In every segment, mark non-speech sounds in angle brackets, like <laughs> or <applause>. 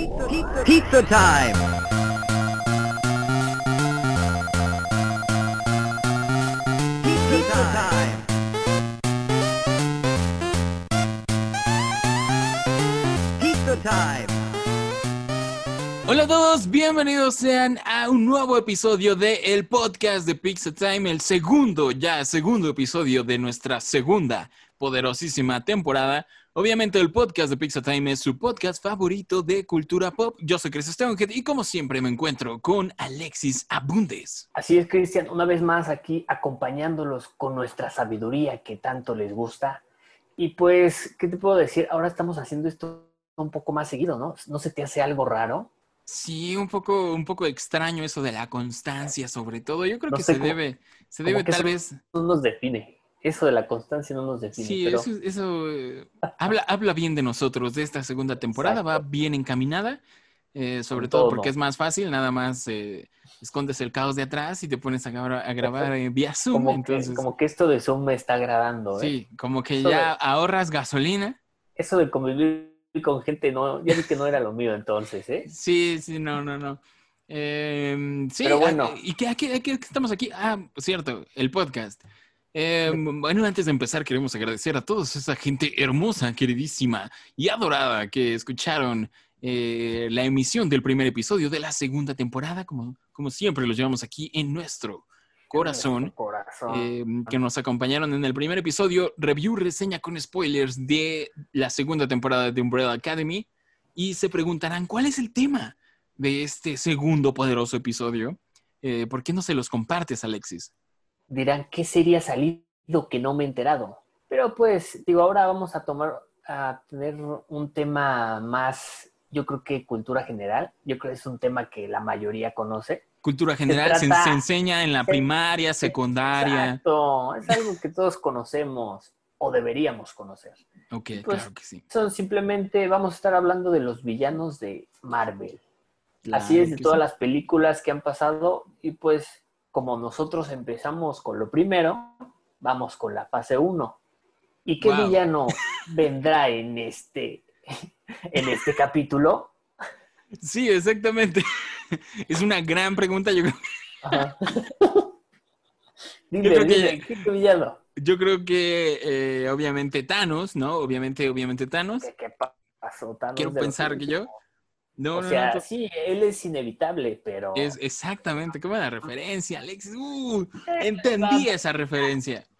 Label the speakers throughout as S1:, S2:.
S1: Pizza, pizza time. Pizza time. Pizza time.
S2: Hola a todos, bienvenidos sean a un nuevo episodio de el podcast de Pizza Time, el segundo, ya segundo episodio de nuestra segunda poderosísima temporada. Obviamente el podcast de Pizza Time es su podcast favorito de cultura pop. Yo soy Chris Stevenhead y como siempre me encuentro con Alexis Abundes.
S3: Así es, Cristian, una vez más aquí acompañándolos con nuestra sabiduría que tanto les gusta. Y pues, ¿qué te puedo decir? Ahora estamos haciendo esto un poco más seguido, ¿no? ¿No se te hace algo raro?
S2: Sí, un poco, un poco extraño eso de la constancia, sobre todo. Yo creo
S3: No
S2: que
S3: sé
S2: se debe, se debe tal vez.
S3: No nos define. Eso de la constancia no nos define.
S2: Sí,
S3: pero
S2: eso, eso eh, habla, habla bien de nosotros, de esta segunda temporada, va
S3: Exacto.
S2: bien encaminada, eh, sobre todo
S3: todo.
S2: porque es más fácil, nada más eh, escondes el caos de atrás y te pones a, gra- a grabar eh, vía Zoom,
S3: como,
S2: entonces
S3: que, como que esto de Zoom me está agradando. ¿eh?
S2: sí, como que
S3: Eso
S2: ya
S3: de-
S2: ahorras gasolina.
S3: Eso de convivir con gente, no, ya vi que no era lo mío entonces, ¿eh?
S2: Sí, sí, no, no, no. Eh, sí,
S3: Pero
S2: ah,
S3: bueno.
S2: ¿y qué, qué- a qué estamos aquí? Ah, cierto, el podcast. Eh, bueno, antes de empezar, queremos agradecer a toda esa gente hermosa, queridísima y adorada que escucharon eh, la emisión del primer episodio de la segunda temporada, como, como siempre los llevamos aquí en nuestro corazón.
S3: Corazón.
S2: eh, que nos acompañaron en el primer episodio, review, reseña con spoilers de la segunda temporada de Umbrella Academy. Y se preguntarán, ¿cuál es el tema de este segundo poderoso episodio? Eh, ¿Por qué no se los compartes, Alexis?
S3: Dirán, ¿qué sería salido que no me he enterado? Pero pues, digo, ahora vamos a tomar, a tener un tema más, yo creo que cultura general. Yo creo que es un tema que la mayoría conoce.
S2: Cultura general se,
S3: trata-
S2: se enseña en la
S3: se-
S2: primaria, secundaria.
S3: Exacto, es algo que todos conocemos o deberíamos conocer.
S2: Ok,
S3: Pues-
S2: claro que sí.
S3: Son simplemente, vamos a estar hablando de los villanos de Marvel. Así es, de todas
S2: sí.
S3: las películas que han pasado y pues como nosotros empezamos con lo primero, vamos con la fase 1. ¿Y qué
S2: Wow.
S3: villano vendrá en este, <laughs> en este capítulo?
S2: Sí, exactamente. <laughs> Es una gran pregunta. Yo creo,
S3: Ajá. <laughs>
S2: Yo
S3: dime,
S2: creo que
S3: dime, ¿qué, qué villano?
S2: yo creo que eh, obviamente Thanos, ¿no? Obviamente, obviamente Thanos.
S3: ¿Qué, qué pa- pasó? Thanos
S2: Quiero pensar que yo. No,
S3: o
S2: no,
S3: sea,
S2: no.
S3: sí, él es inevitable, pero...
S2: Es exactamente, qué buena referencia, Alexis. Uh, <laughs> entendí esa referencia. <laughs>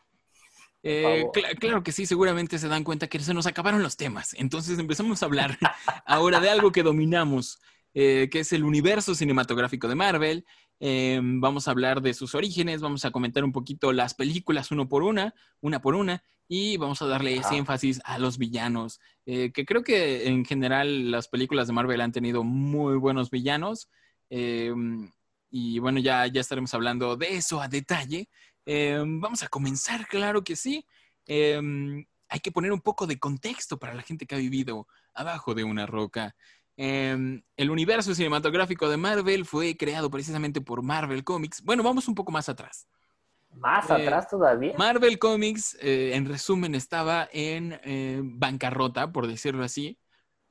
S2: Eh, claro que sí, seguramente se dan cuenta que se nos acabaron los temas. Entonces empezamos a hablar <laughs> ahora de algo que dominamos, eh, que es el universo cinematográfico de Marvel. Eh, vamos a hablar de sus orígenes, vamos a comentar un poquito las películas uno por una, una por una, y vamos a darle ese énfasis a los villanos, eh, que creo que en general las películas de Marvel han tenido muy buenos villanos. eh, y bueno, ya, ya estaremos hablando de eso a detalle. Eh, vamos a comenzar, claro que sí. Hay que poner un poco de contexto para la gente que ha vivido abajo de una roca. Eh, el universo cinematográfico de Marvel fue creado precisamente por Marvel Comics. Bueno, vamos un poco más atrás.
S3: Más
S2: eh,
S3: atrás todavía.
S2: Marvel Comics, eh, en resumen, estaba en eh, bancarrota, por decirlo así,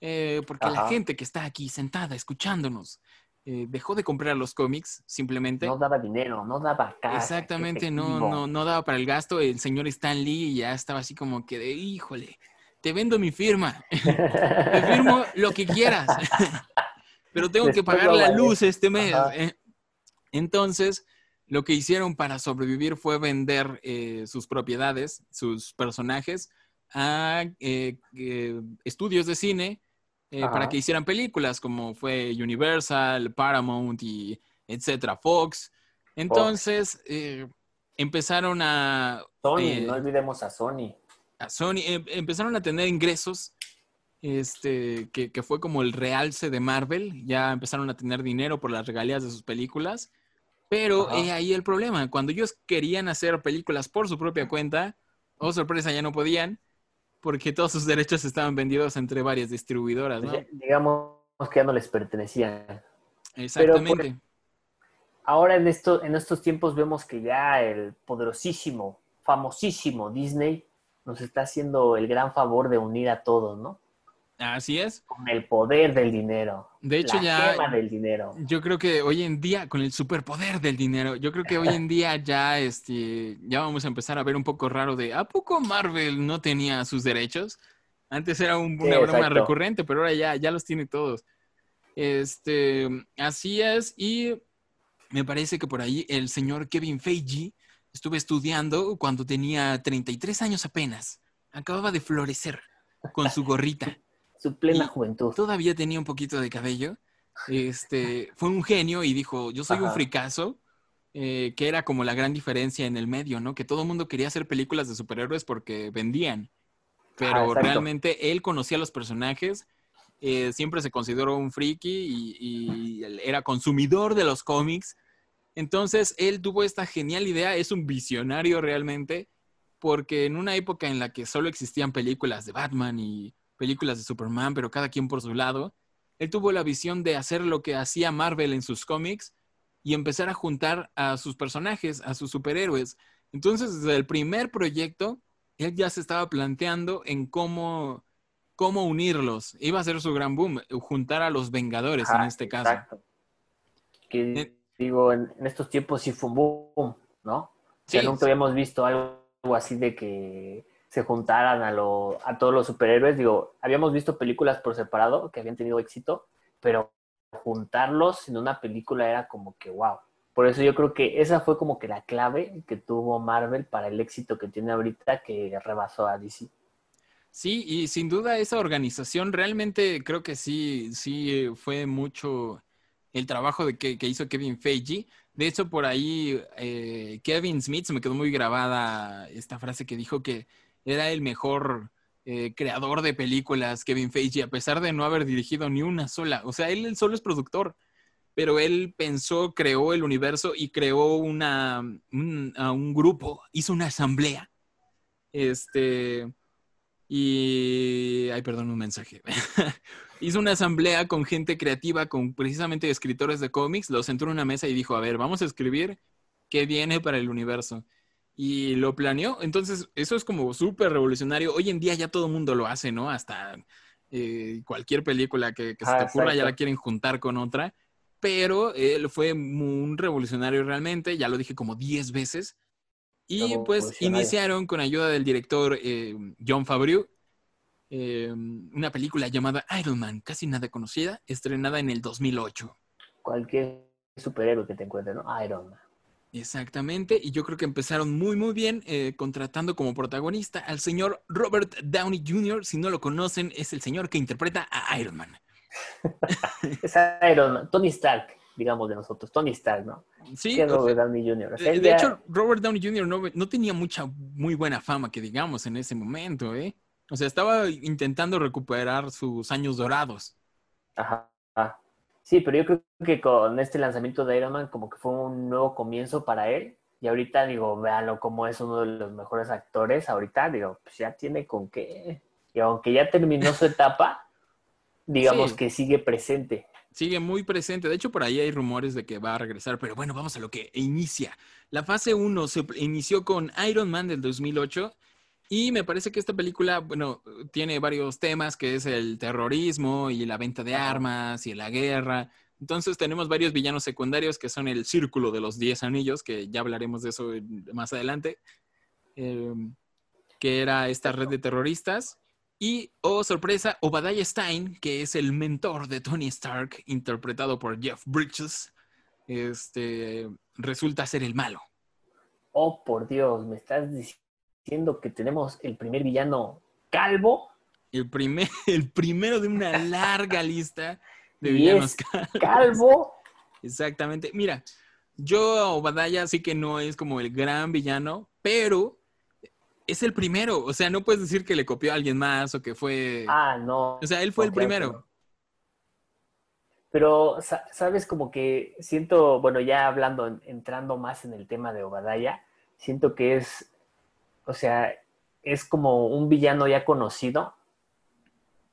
S2: eh, porque la
S3: Ajá.
S2: gente que está aquí sentada escuchándonos eh, dejó de comprar los cómics simplemente.
S3: No daba dinero, no daba cash.
S2: Exactamente, no, no, no daba para el gasto. El señor Stan Lee ya estaba así como que de, híjole, te vendo mi firma, <laughs> te firmo lo que quieras, <laughs> pero tengo que pagar la luz este mes.
S3: Ajá.
S2: eh. Entonces, lo que hicieron para sobrevivir fue vender eh, sus propiedades, sus personajes, a eh, eh, estudios de cine eh, para que hicieran películas, como fue Universal, Paramount y etcétera, Fox. Entonces, eh, empezaron a,
S3: Sony, no olvidemos a Sony.
S2: a Sony, em- empezaron a tener ingresos, este, que, que fue como el realce de Marvel, ya empezaron a tener dinero por las regalías de sus películas, pero eh, ahí el problema, cuando ellos querían hacer películas por su propia cuenta, oh sorpresa, ya no podían, porque todos sus derechos estaban vendidos entre varias distribuidoras, ¿no?
S3: Digamos que ya no les pertenecían.
S2: Exactamente.
S3: Ahora en, esto, en estos tiempos vemos que ya el poderosísimo, famosísimo Disney nos está haciendo el gran favor de unir a todos, ¿no?
S2: Así es.
S3: Con el poder del dinero.
S2: De hecho,
S3: la
S2: ya.
S3: gema del dinero.
S2: Yo creo que hoy en día, con el superpoder del dinero, yo creo que hoy en día ya, este, ya vamos a empezar a ver un poco raro de ¿a poco Marvel no tenía sus derechos? Antes era un-
S3: Sí,
S2: una broma
S3: exacto.
S2: recurrente, pero ahora ya, ya los tiene todos. Este, así es, y me parece que por ahí el señor Kevin Feige estuve estudiando cuando tenía 33 años apenas. Acababa de florecer con su gorrita <laughs>
S3: Su plena
S2: Y-
S3: juventud.
S2: todavía tenía un poquito de cabello. Este, fue un genio y dijo, yo soy un fricazo, eh, que era como la gran diferencia en el medio, ¿no? Que todo el mundo quería hacer películas de superhéroes porque vendían. Pero
S3: Ajá, exacto.
S2: realmente él conocía a los personajes, eh, siempre se consideró un friki y, y era consumidor de los cómics. Entonces, él tuvo esta genial idea, es un visionario realmente, porque en una época en la que solo existían películas de Batman y películas de Superman, pero cada quien por su lado, él tuvo la visión de hacer lo que hacía Marvel en sus cómics y empezar a juntar a sus personajes, a sus superhéroes. Entonces, desde el primer proyecto, él ya se estaba planteando en cómo, cómo unirlos. Iba a ser su gran boom, juntar a los Vengadores en este caso.
S3: Exacto. Que
S2: Eh,
S3: digo, en, en estos tiempos sí fue un boom, ¿no? O sea,
S2: Sí,
S3: nunca
S2: sí.
S3: habíamos visto algo así de que se juntaran a, lo, a todos los superhéroes. Digo, habíamos visto películas por separado que habían tenido éxito, pero juntarlos en una película era como que wow. Por eso yo creo que esa fue como que la clave que tuvo Marvel para el éxito que tiene ahorita que rebasó a DC.
S2: Sí, y sin duda esa organización realmente creo que sí, sí fue mucho el trabajo de que, que hizo Kevin Feige. De hecho, por ahí eh, Kevin Smith se me quedó muy grabada esta frase que dijo que era el mejor eh, creador de películas, Kevin Feige, a pesar de no haber dirigido ni una sola. O sea, él, solo es productor, pero él pensó, creó el universo y creó una, un, a un grupo, hizo una asamblea. Este, y, ay, perdón, un mensaje. <laughs> Hizo una asamblea con gente creativa, con precisamente escritores de cómics, los sentó en una mesa y dijo, a ver, vamos a escribir qué viene para el universo. Y lo planeó. Entonces, eso es como súper revolucionario. Hoy en día ya todo el mundo lo hace, ¿no? Hasta eh, cualquier película que, que se
S3: Ah,
S2: te ocurra ya la quieren juntar con otra. Pero él fue un revolucionario realmente, ya lo dije como 10 veces. Y pues iniciaron con ayuda del director eh, John Favreau eh, una película llamada Iron Man, casi nada conocida, estrenada en el 2008.
S3: Cualquier superhéroe que te encuentre, ¿no? Iron Man.
S2: Exactamente, y yo creo que empezaron muy muy bien eh, contratando como protagonista al señor Robert Downey Jr. Si no lo conocen, es el señor que interpreta a Iron Man. <laughs>
S3: Es Iron Man. Tony Stark, digamos de nosotros. Tony Stark, ¿no?
S2: Sí,
S3: que
S2: o sea,
S3: Robert Downey Jr. O sea,
S2: de,
S3: él
S2: de
S3: ya-
S2: hecho, Robert Downey Jr. No, no tenía mucha muy buena fama, que digamos, en ese momento, ¿eh? O sea, estaba intentando recuperar sus años dorados.
S3: Ajá. Sí, pero yo creo que con este lanzamiento de Iron Man como que fue un nuevo comienzo para él. Y ahorita digo, véanlo como es uno de los mejores actores. Ahorita digo, pues ya tiene con qué. Y aunque ya terminó su <laughs> etapa, digamos
S2: Sí.
S3: que sigue presente.
S2: Sigue muy presente. De hecho, por ahí hay rumores de que va a regresar. Pero bueno, vamos a lo que inicia. La fase 1 se inició con Iron Man del 2008. Y me parece que esta película, bueno, tiene varios temas, que es el terrorismo y la venta de armas y la guerra. Entonces tenemos varios villanos secundarios que son el Círculo de los Diez Anillos, que ya hablaremos de eso más adelante, eh, que era esta red de terroristas. Y, oh sorpresa, Obadiah Stein, que es el mentor de Tony Stark, interpretado por Jeff Bridges, este, resulta ser el malo.
S3: Oh, por Dios, me estás diciendo que tenemos el primer villano calvo.
S2: El, primer, <laughs> el primero de una larga lista de
S3: Y
S2: villanos.
S3: es. Calvo. <laughs>
S2: Exactamente. Mira, yo a Obadiah sí que no es como el gran villano, pero es el primero. O sea, no puedes decir que le copió a alguien más o que fue...
S3: Ah, no.
S2: o sea, él fue el primero.
S3: Pero, sa- ¿sabes? Como que siento, bueno, ya hablando, en- entrando más en el tema de Obadaya, siento que es, o sea, es como un villano ya conocido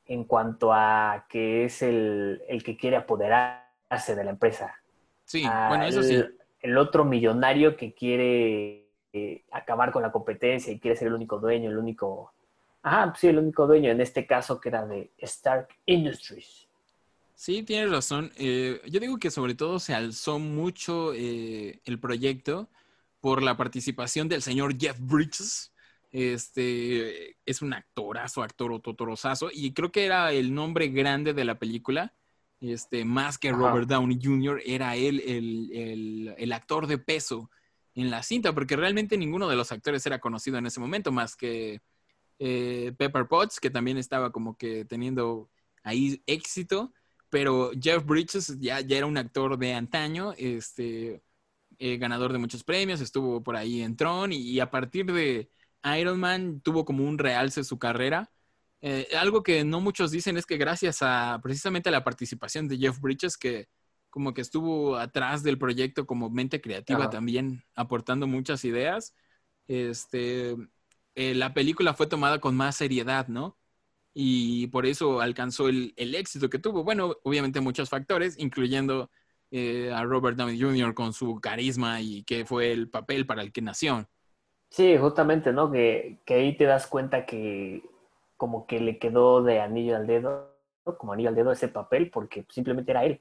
S3: en cuanto a que es el, el que quiere apoderarse de la empresa.
S2: Sí,
S3: a
S2: bueno, eso sí.
S3: el otro millonario que quiere eh, acabar con la competencia y quiere ser el único dueño, el único Ajá, sí, el único dueño en este caso que era de Stark Industries.
S2: Sí, tienes razón. Eh, yo digo que sobre todo se alzó mucho eh, el proyecto por la participación del señor Jeff Bridges. Este es un actorazo, actor totorosazo, y creo que era el nombre grande de la película. Este, más que
S3: Ajá.
S2: Robert Downey Jr., era él el, el- el actor de peso en la cinta, porque realmente ninguno de los actores era conocido en ese momento, más que eh, Pepper Potts, que también estaba como que teniendo ahí éxito, pero Jeff Bridges ya, ya era un actor de antaño, este, eh, ganador de muchos premios, estuvo por ahí en Tron y, y a partir de Iron Man tuvo como un realce su carrera. Eh, algo que no muchos dicen es que gracias a precisamente a la participación de Jeff Bridges, que como que estuvo atrás del proyecto como mente creativa
S3: Ajá.
S2: también, aportando muchas ideas, este, eh, la película fue tomada con más seriedad, ¿no? Y por eso alcanzó el, el éxito que tuvo. Bueno, obviamente muchos factores, incluyendo eh, a Robert Downey Jr. con su carisma y que fue el papel para el que nació.
S3: Sí, justamente, ¿no? Que, que ahí te das cuenta que como que le quedó de anillo al dedo, ¿no? como anillo al dedo ese papel, porque simplemente era él.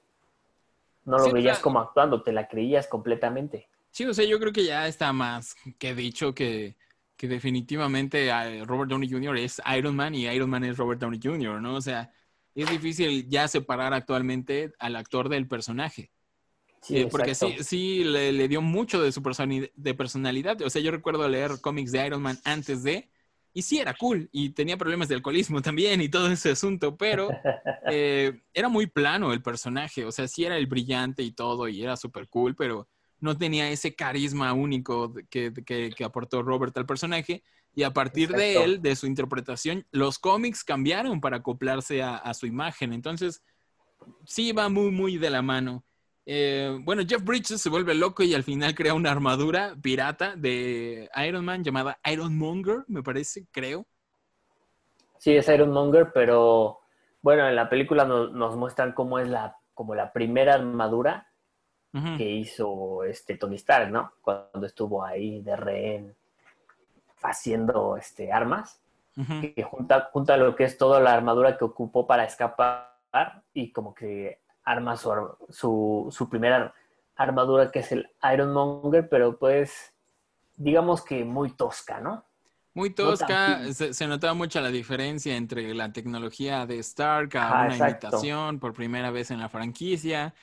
S3: No lo
S2: Sí,
S3: veías
S2: claro.
S3: como actuando, te la creías completamente.
S2: Sí, o sea, yo creo que ya está más que dicho que, que definitivamente eh, Robert Downey Jr. es Iron Man y Iron Man es Robert Downey Jr., ¿no? O sea, es difícil ya separar actualmente al actor del personaje.
S3: Sí,
S2: Eh, porque sí, sí le, le dio mucho de su de personalidad. O sea, yo recuerdo leer cómics de Iron Man antes de, y sí era cool, y tenía problemas de alcoholismo <laughs> también y todo ese asunto, pero <laughs> eh, era muy plano el personaje. O sea, sí era el brillante y todo, y era súper cool, pero no tenía ese carisma único de- que, que- que aportó Robert al personaje. Y a partir de
S3: Exacto.
S2: él, de su interpretación, los cómics cambiaron para acoplarse a, a su imagen. Entonces, sí va muy, muy de la mano. Eh, bueno, Jeff Bridges se vuelve loco y al final crea una armadura pirata de Iron Man llamada Iron Monger, me parece, creo.
S3: Sí, es Iron Monger, pero bueno, en la película nos, nos muestran cómo es la, como la primera armadura que hizo este Tony Stark, ¿no? Cuando estuvo ahí de rehén haciendo este, armas, que junta, junta lo que es toda la armadura que ocupó para escapar y como que arma su, su, su primera armadura que es el Iron Monger, pero pues digamos que muy tosca, ¿no?
S2: Muy tosca, se, se notaba mucho la diferencia entre la tecnología de Stark a
S3: Ajá,
S2: una
S3: exacto.
S2: imitación por primera vez en la franquicia.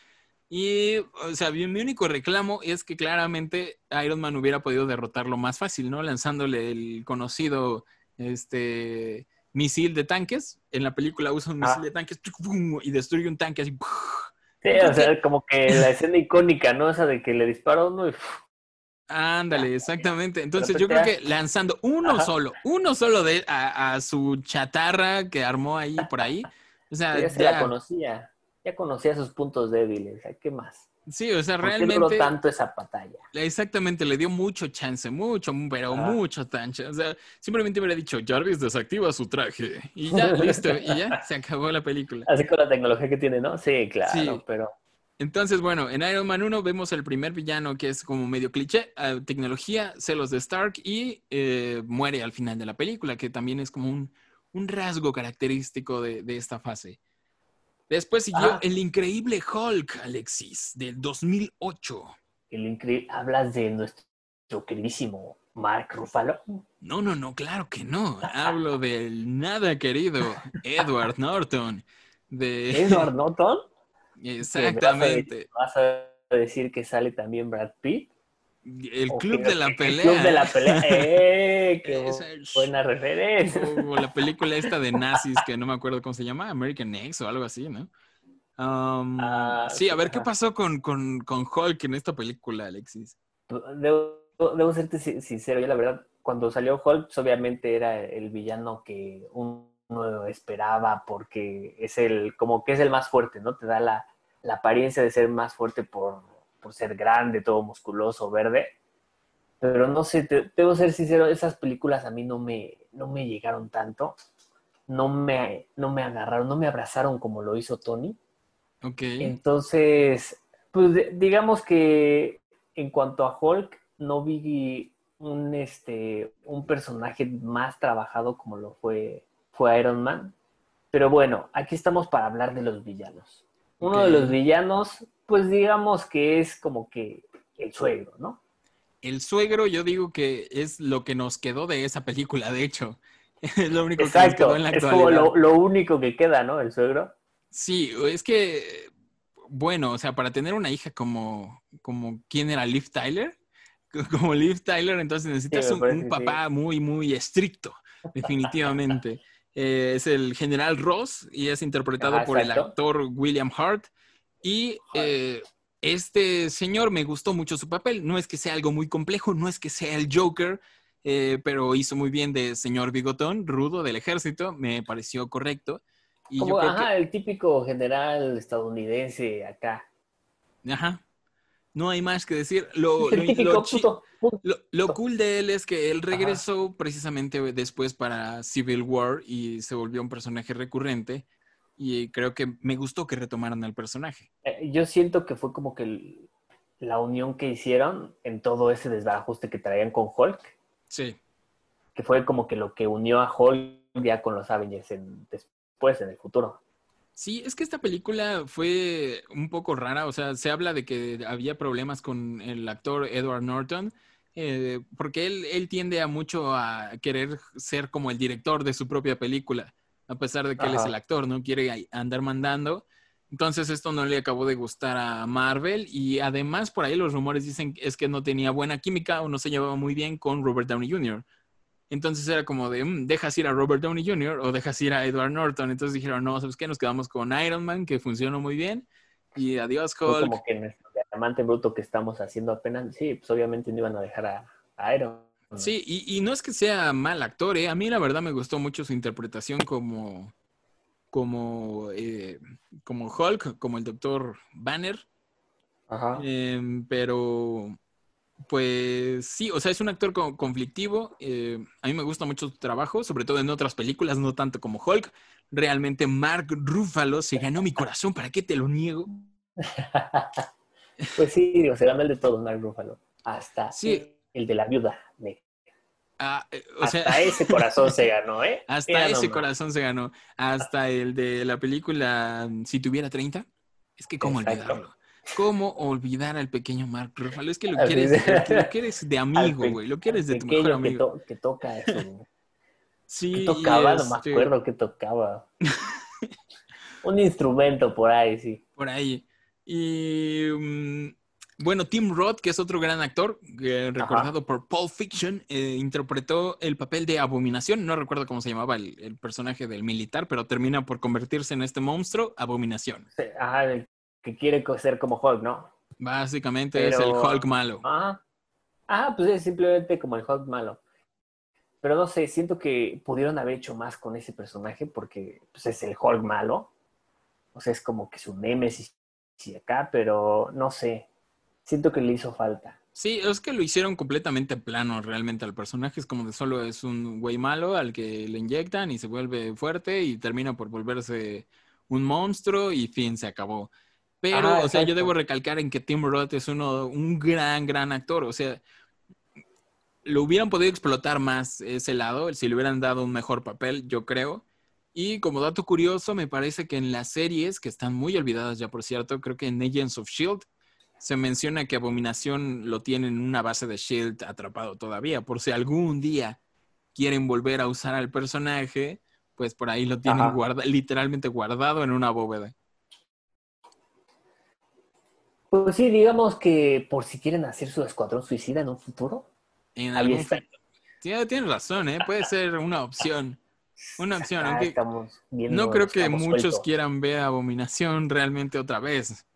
S2: Y, o sea, mi único reclamo es que claramente Iron Man hubiera podido derrotarlo más fácil, ¿no? Lanzándole el conocido este, misil de tanques. En la película usa un
S3: Ah.
S2: misil de tanques y destruye un tanque así.
S3: Sí, o sea, como que la <laughs> escena icónica, ¿no? Esa de que le dispara uno y
S2: Ándale, exactamente. Entonces yo creo que lanzando uno
S3: Ajá.
S2: solo, uno solo de a, a su chatarra que armó ahí por ahí. O sea,
S3: ya se la conocía. Ya conocía sus puntos débiles. ¿Qué más?
S2: Sí, o sea,
S3: ¿Por qué duró
S2: realmente,
S3: tanto esa batalla?
S2: exactamente, le dio mucho chance, mucho, pero
S3: Ajá.
S2: mucho chance. O sea, simplemente hubiera dicho, Jarvis desactiva su traje y ya, <laughs> listo, y ya se acabó la película.
S3: Así con la tecnología que tiene, ¿no? Sí, claro,
S2: Sí.
S3: pero
S2: Entonces, bueno, en Iron Man 1 vemos el primer villano que es como medio cliché, tecnología, celos de Stark y eh, muere al final de la película, que también es como un, un rasgo característico de, de esta fase. Después siguió
S3: Ah.
S2: el increíble Hulk, Alexis, del 2008.
S3: el increíble. Hablas de nuestro queridísimo Mark Ruffalo.
S2: No, no, no, claro que no. Hablo del nada querido Edward Norton. De...
S3: Edward <laughs> Norton.
S2: Exactamente.
S3: ¿Vas a decir que sale también Brad Pitt?
S2: El
S3: ¿O
S2: club de la
S3: El
S2: pelea.
S3: club de la pelea. <laughs> ¡Eh! ¡Qué
S2: Esa
S3: buena referencia! <laughs>
S2: O la película esta de nazis que no me acuerdo cómo se llama, American X o algo así, ¿no? Um,
S3: Ah,
S2: sí, a ver qué pasó con, con, con Hulk en esta película, Alexis.
S3: Debo, debo serte sin- sincero, yo la verdad, cuando salió Hulk, pues, obviamente era el villano que uno esperaba porque es el, como que es el más fuerte, ¿no? Te da la, la apariencia de ser más fuerte por, por ser grande, todo musculoso, verde. Pero no sé, te- debo ser sincero, esas películas a mí no me, no me llegaron tanto, no me, no me agarraron, no me abrazaron como lo hizo Tony.
S2: Ok.
S3: Entonces, pues de- digamos que en cuanto a Hulk, no vi un, este, un personaje más trabajado como lo fue, fue Iron Man. Pero bueno, aquí estamos para hablar de los villanos. Uno de los villanos, pues digamos que es como que el suegro, ¿no?
S2: El suegro, yo digo que es lo que nos quedó de esa película, de hecho. <laughs> Es lo único que nos quedó en la
S3: es
S2: actualidad.
S3: como lo, lo único que queda, ¿no? El suegro.
S2: Sí, es que, bueno, o sea, para tener una hija como, como ¿quién era? Liv Tyler. <laughs> Como Liv Tyler, entonces necesitas un, papá muy, muy estricto, definitivamente. <laughs> Eh, es el general Ross y es interpretado por el actor William Hart. Y eh, este señor me gustó mucho su papel. No es que sea algo muy complejo, no es que sea el Joker, eh, pero hizo muy bien de señor bigotón, rudo del ejército. Me pareció correcto. Y yo
S3: Como,
S2: creo
S3: ajá, el típico general estadounidense acá.
S2: ajá, no hay más que decir. Lo, <laughs>
S3: el
S2: lo-
S3: típico
S2: lo
S3: puto, puto.
S2: lo- lo cool de él es que él regresó precisamente después para Civil War y se volvió un personaje recurrente. Y creo que me gustó que retomaran al personaje.
S3: Eh, Yo siento que fue como que la unión que hicieron en todo ese desbarajuste que traían con Hulk,
S2: Sí.
S3: que fue como que lo que unió a Hulk ya con los Avengers en- después, en el futuro.
S2: Sí, es que esta película fue un poco rara, o sea, se habla de que había problemas con el actor Edward Norton, eh, porque él, él tiende a mucho a querer ser como el director de su propia película, a pesar de que él es el actor, no quiere andar mandando. Entonces esto no le acabó de gustar a Marvel y además por ahí los rumores dicen que es que no tenía buena química o no se llevaba muy bien con Robert Downey Jr. Entonces era como de, "Mm, dejas ir a Robert Downey Jr. o dejas ir a Edward Norton. Entonces dijeron, no, ¿sabes qué? Nos quedamos con Iron Man, que funcionó muy bien. Y adiós, Hulk.
S3: como que nuestro diamante bruto que estamos haciendo apenas, sí, pues obviamente no iban a dejar a, a Iron.
S2: Sí, y, y no es que sea mal actor, ¿eh? A mí la verdad me gustó mucho su interpretación como, como, eh, como Hulk, como el Doctor Banner.
S3: Ajá.
S2: Em, pero, pues sí, o sea, es un actor co- conflictivo. eh, a mí me gusta mucho su trabajo, sobre todo en otras películas, no tanto como Hulk. Realmente Mark Ruffalo se ganó mi corazón, ¿para qué te lo niego? <laughs>
S3: Pues sí, digo, se ganó el de todos, Mark Ruffalo. Hasta
S2: Sí.
S3: el de la viuda. negra.
S2: Ah, eh, o
S3: Hasta
S2: sea,
S3: ese corazón se <laughs> ganó, ¿eh?
S2: hasta ese
S3: nomás.
S2: corazón se ganó. Hasta el de la película Si tuviera 30. Es que, ¿cómo
S3: Exacto.
S2: olvidarlo? ¿Cómo olvidar al pequeño Mark Ruffalo? Es que lo quieres,
S3: es.
S2: lo quieres de <laughs> amigo, güey. Lo quieres de tu mejor
S3: que,
S2: amigo.
S3: to- que toca eso.
S2: Sí,
S3: ¿Qué
S2: y
S3: tocaba? No me
S2: este,
S3: acuerdo qué tocaba. <laughs> Un instrumento por ahí, sí.
S2: por ahí. Y mm, bueno, Tim Roth, que es otro gran actor, eh, recordado por Pulp Fiction, eh, interpretó el papel de Abominación. No recuerdo cómo se llamaba el, el personaje del militar, pero termina por convertirse en este monstruo, Abominación.
S3: Sí, Ajá, el que quiere ser como Hulk, ¿no?
S2: Básicamente es el Hulk malo.
S3: Ajá. Ah, pues es simplemente como el Hulk malo. Pero no sé, siento que pudieron haber hecho más con ese personaje porque pues, es el Hulk malo. O sea, es como que su némesis y acá, pero no sé. Siento que le hizo falta.
S2: Sí, es que lo hicieron completamente plano realmente al personaje. Es como de solo es un güey malo al que le inyectan y se vuelve fuerte y termina por volverse un monstruo y fin, se acabó. Pero, o sea, yo debo recalcar en que Tim Roth es uno, un gran, gran actor. O sea, lo hubieran podido explotar más ese lado, si le hubieran dado un mejor papel, yo creo. Y como dato curioso, me parece que en las series, que están muy olvidadas ya por cierto, creo que en Agents of Shield se menciona que Abominación lo tiene en una base de Shield atrapado todavía, por si algún día quieren volver a usar al personaje, pues por ahí lo tienen guarda- literalmente guardado en una bóveda.
S3: Pues sí, digamos que por si quieren hacer su escuadrón suicida en un futuro.
S2: En algún
S3: está.
S2: Sí, tienes razón, ¿eh? Puede ser una opción. Una opción,
S3: Acá
S2: aunque
S3: viendo
S2: no creo que muchos quieran ver Abominación realmente otra vez.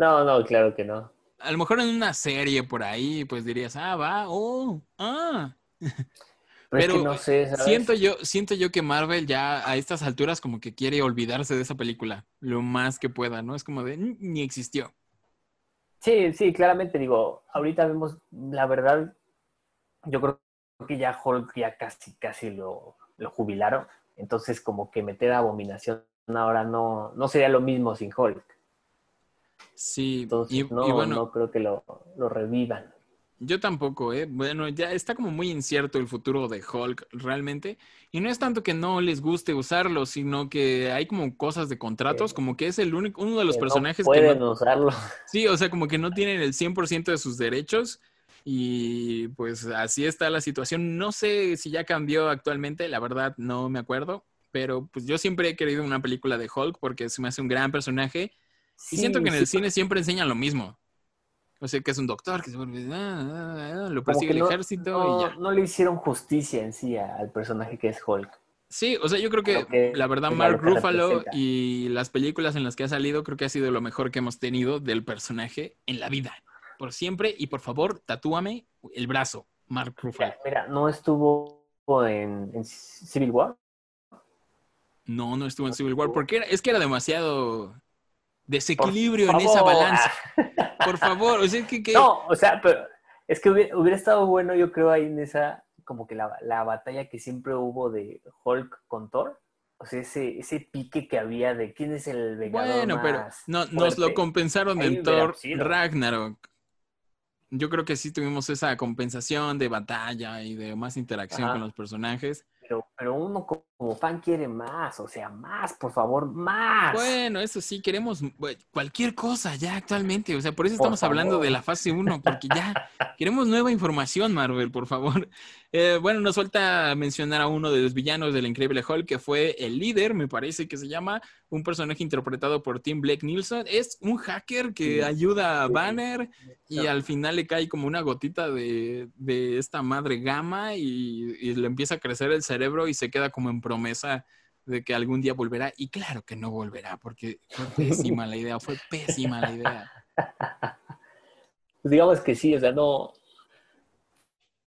S3: No, no, claro que no.
S2: A lo mejor en una serie por ahí, pues dirías, ah, va, oh, ah.
S3: Pero, <laughs>
S2: Pero,
S3: es que no sé, ¿sabes?
S2: Siento yo, siento yo que Marvel ya a estas alturas como que quiere olvidarse de esa película lo más que pueda, ¿no? Es como de, "Mm, ni existió.
S3: Sí, sí, claramente digo, ahorita vemos, la verdad, yo creo que ya Hulk ya casi, casi lo, lo jubilaron. Entonces, como que meter a Abominación ahora no, no sería lo mismo sin Hulk.
S2: Sí,
S3: Entonces,
S2: y,
S3: no,
S2: y bueno,
S3: no creo que lo, lo revivan.
S2: Yo tampoco, ¿eh? Bueno, ya está como muy incierto el futuro de Hulk realmente. Y no es tanto que no les guste usarlo, sino que hay como cosas de contratos,
S3: Que-
S2: como que es el único, uno de los
S3: Que no
S2: personajes que
S3: pueden
S2: no,
S3: usarlo.
S2: Sí, o sea, como que no tienen el 100% de sus derechos y pues así está la situación. No sé si ya cambió actualmente, la verdad no me acuerdo, pero pues yo siempre he querido una película de Hulk porque se me hace un gran personaje y siento que en el
S3: Sí,
S2: cine siempre enseñan lo mismo. O sea, que es un doctor que se vuelve, ah, ah, ah, lo persigue el
S3: no-
S2: ejército
S3: no,
S2: y ya.
S3: no le hicieron justicia en sí al personaje que es Hulk.
S2: Sí, o sea, yo creo que, la verdad Mark Ruffalo y las películas en las que ha salido creo que ha sido lo mejor que hemos tenido del personaje en la vida. Por siempre y por favor, tatúame el brazo, Mark Ruffalo.
S3: Mira, mira, no estuvo en, en Civil War.
S2: No, no estuvo en
S3: ¿No
S2: Civil War porque era- es que era demasiado desequilibrio en esa balanza. <laughs> Por favor, o sea, que, que-
S3: No, o sea, pero es que hubiera, hubiera estado bueno, yo creo, ahí en esa, como que la, la batalla que siempre hubo de Hulk con Thor. O sea, ese, ese pique que había de quién es el vengador
S2: Bueno, pero
S3: más
S2: no, nos lo compensaron en Thor. Ragnarok. Yo creo que sí tuvimos esa compensación de batalla y de más interacción
S3: Ajá.
S2: con los personajes.
S3: Pero, pero uno como fan quiere más, o sea, más, por favor, más.
S2: Bueno, eso sí, queremos cualquier cosa ya actualmente. O sea, por eso
S3: Por
S2: estamos hablando de la fase 1, porque ya <laughs> queremos nueva información, Marvel, por favor. Eh, bueno, nos falta mencionar a uno de los villanos del Increíble Hulk, que fue el líder, me parece que se llama, un personaje interpretado por Tim Blake Nilsson. Es un hacker que
S3: Sí.
S2: ayuda a
S3: Sí.
S2: Banner y al final le cae como una gotita de, de esta madre gamma y, y le empieza a crecer el cerebro y se queda como en promesa de que algún día volverá. Y claro que no volverá, porque fue <laughs> pésima la idea, fue pésima la idea. <laughs>
S3: Pues digamos que sí, o sea, no.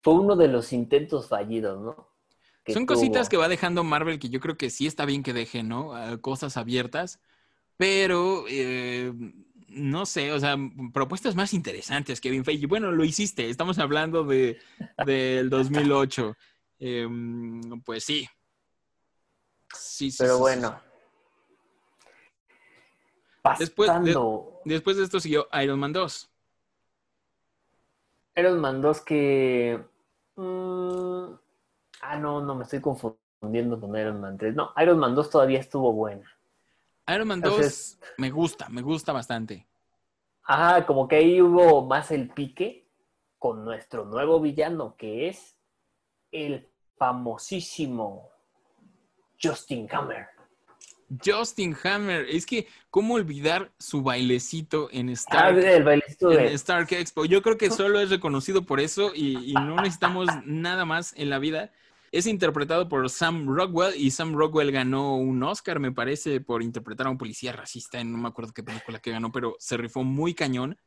S3: Fue uno de los intentos fallidos, ¿no? Que
S2: Son cositas que va dejando Marvel que yo creo que sí está bien que deje, ¿no? Ah, Cosas abiertas, pero eh, no sé, o sea, propuestas más interesantes, Kevin Feige. Bueno, lo hiciste, estamos hablando de, del 2008. Em, pues sí. Sí, sí,
S3: Pero
S2: sí, sí,
S3: bueno.
S2: Después de- sí. Después de esto siguió Iron Man 2.
S3: Iron Man 2 que. mm, ah, no, no, me estoy confundiendo con Iron Man 3. No, Iron Man 2 todavía estuvo buena.
S2: Iron Man 2
S3: Entonces-
S2: me gusta, me gusta bastante.
S3: Ajá, como que ahí hubo más el pique con nuestro nuevo villano, que es el famosísimo Justin Hammer.
S2: Justin Hammer, es que, ¿cómo olvidar su bailecito en
S3: Ah,
S2: Stark?
S3: el bailecito
S2: en. Stark Expo. Yo creo que solo es reconocido por eso y, y no necesitamos nada más en la vida. Es interpretado por Sam Rockwell y Sam Rockwell ganó un Oscar, me parece, por interpretar a un policía racista en no me acuerdo qué película que ganó, pero se rifó muy cañón.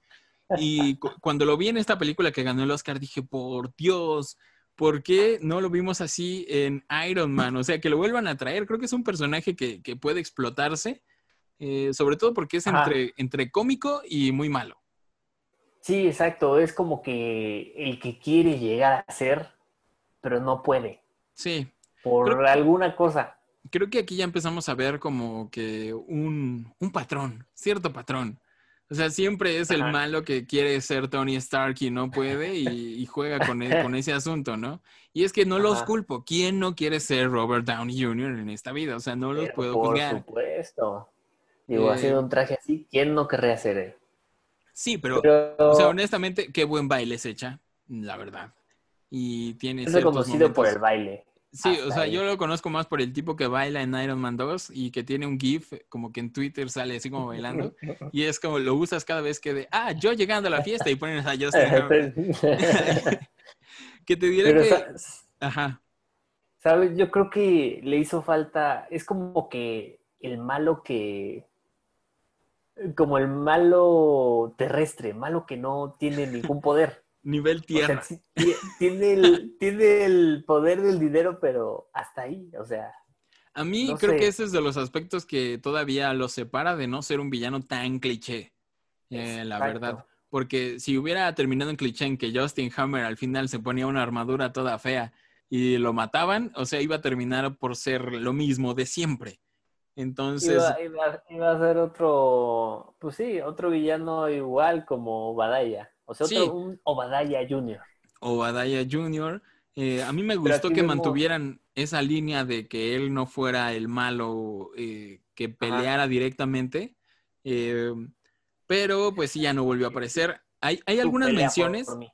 S2: Y cu- cuando lo vi en esta película que ganó el Oscar, dije, por Dios, ¿por qué no lo vimos así en Iron Man? O sea, que lo vuelvan a traer. Creo que es un personaje que, que puede explotarse, eh, sobre todo porque es entre, entre cómico y muy malo.
S3: Sí, exacto, es como que el que quiere llegar a ser, pero no puede,
S2: Sí,
S3: por
S2: Creo-
S3: alguna cosa.
S2: creo que aquí ya empezamos a ver como que un, un patrón, cierto patrón. O sea, siempre es el
S3: Ajá.
S2: malo que quiere ser Tony Stark y no puede y, y juega con, e- con ese asunto, ¿no? Y es que no los
S3: Ajá.
S2: culpo. ¿Quién no quiere ser Robert Downey Jr. en esta vida? O sea, no los
S3: Pero
S2: puedo
S3: por
S2: juzgar.
S3: supuesto. Digo,
S2: Eh,
S3: haciendo un traje así, ¿quién no querría ser él?
S2: Sí, pero,
S3: Pero
S2: o sea, honestamente, qué buen baile se echa, la verdad. Y tiene
S3: es reconocido por el baile.
S2: Sí, o sea,
S3: ahí.
S2: yo lo conozco más por el tipo que baila en Iron Man 2 y que tiene un GIF, como que en Twitter sale así como bailando. <laughs> Y es como lo usas cada vez que de, ah, yo llegando a la fiesta y pones a <laughs> Justin <laughs> que te diré
S3: Pero,
S2: que, ajá,
S3: ¿sabes? Yo creo que le hizo falta, es como que el malo que, como el malo terrestre, malo que no tiene ningún poder.
S2: Nivel
S3: O sea,
S2: tierra.
S3: sí, tiene, el, <laughs> tiene el poder del dinero, pero hasta ahí, o sea,
S2: A mí
S3: no
S2: creo
S3: sé.
S2: que ese es de los aspectos que todavía lo separa de no ser un villano tan cliché, eh, la verdad. Porque si hubiera terminado en cliché en que Justin Hammer al final se ponía una armadura toda fea y lo mataban, o sea, iba a terminar por ser lo mismo de siempre. Entonces,
S3: iba, iba- iba a ser otro, pues sí, otro villano igual como Badaya. O sea,
S2: Sí.
S3: otro, un Obadiah Jr.
S2: Obadiah Jr. Eh, a mí me gustó que mantuvieran esa línea de que él no fuera el malo eh, que peleara directamente. eh, pero pues sí, ya no volvió a aparecer. Hay, algunas
S3: por-
S2: menciones.
S3: por.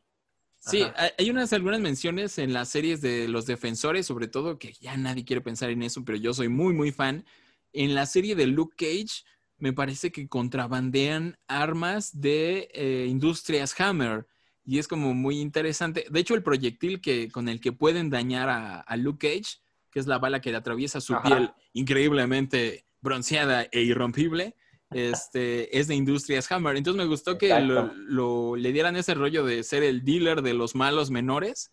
S2: Sí, hay, hay unas algunas menciones en las series de los defensores, sobre todo que ya nadie quiere pensar en eso, pero yo soy muy, muy fan. En la serie de Luke Cage, me parece que contrabandean armas de eh, Industrias Hammer. Y es como muy interesante. De hecho, el proyectil que, con el que pueden dañar a, a Luke Cage, que es la bala que le atraviesa su
S3: Ajá.
S2: piel increíblemente bronceada e irrompible, este, es de Industrias Hammer. Entonces me gustó que lo- le dieran ese rollo de ser el dealer de los malos menores,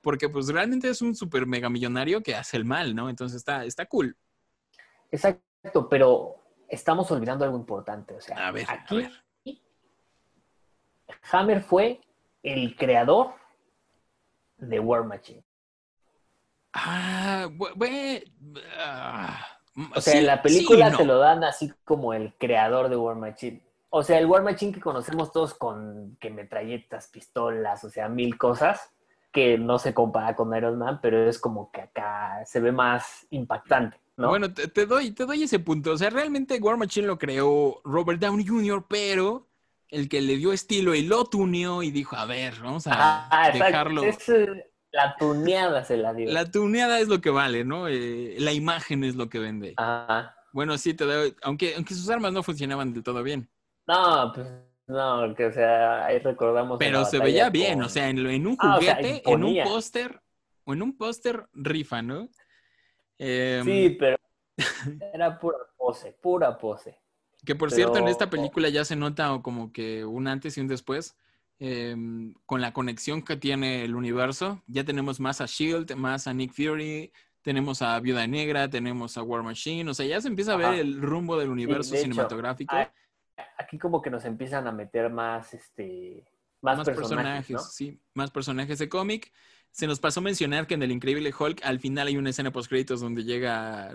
S2: porque pues realmente es un super mega millonario que hace el mal, ¿no? Entonces está, está cool.
S3: Exacto, pero estamos olvidando algo importante. O sea,
S2: A ver, a
S3: aquí
S2: ver.
S3: Hammer fue el creador de War Machine.
S2: Ah, bue- ah,
S3: O sea,
S2: sí-
S3: en la
S2: sí
S3: película
S2: no.
S3: te lo dan así como el creador de War Machine. O sea, el War Machine que conocemos todos con que metralletas, pistolas, o sea, mil cosas, que no se compara con Iron Man, pero es como que acá se ve más impactante, ¿no?
S2: Bueno, te, te doy, te doy ese punto. O sea, realmente War Machine lo creó Robert Downey Jr., pero el que le dio estilo y lo tuneó y dijo, a ver, vamos a
S3: Ah,
S2: dejarlo.
S3: Es, eh, la tuneada se la dio.
S2: La tuneada es lo que vale, ¿no? Eh, la imagen es lo que vende.
S3: Ajá.
S2: Bueno, sí, te doy, aunque, aunque sus armas no funcionaban del todo bien.
S3: No, pues no, que o sea, ahí recordamos.
S2: Pero se veía bien, o sea, en, en un
S3: Ah, o sea,
S2: juguete, en un póster, o en un póster rifa, ¿no? Em,
S3: Sí, pero <laughs> era pura pose, pura pose.
S2: Que por cierto, en
S3: Pero-
S2: esta película ya se nota como que un antes y un después. em, con la conexión que tiene el universo. Ya tenemos más a Shield, más a Nick Fury, tenemos a Viuda Negra, tenemos a War Machine. O sea, ya se empieza a ver
S3: Ajá.
S2: el rumbo del universo
S3: de hecho,
S2: cinematográfico.
S3: ah, Aquí como que nos empiezan a meter más, este, más,
S2: más
S3: personajes,
S2: personajes,
S3: ¿no?
S2: sí, más personajes de cómic. Se nos pasó mencionar que en el Increíble Hulk al final hay una escena post créditos donde llega,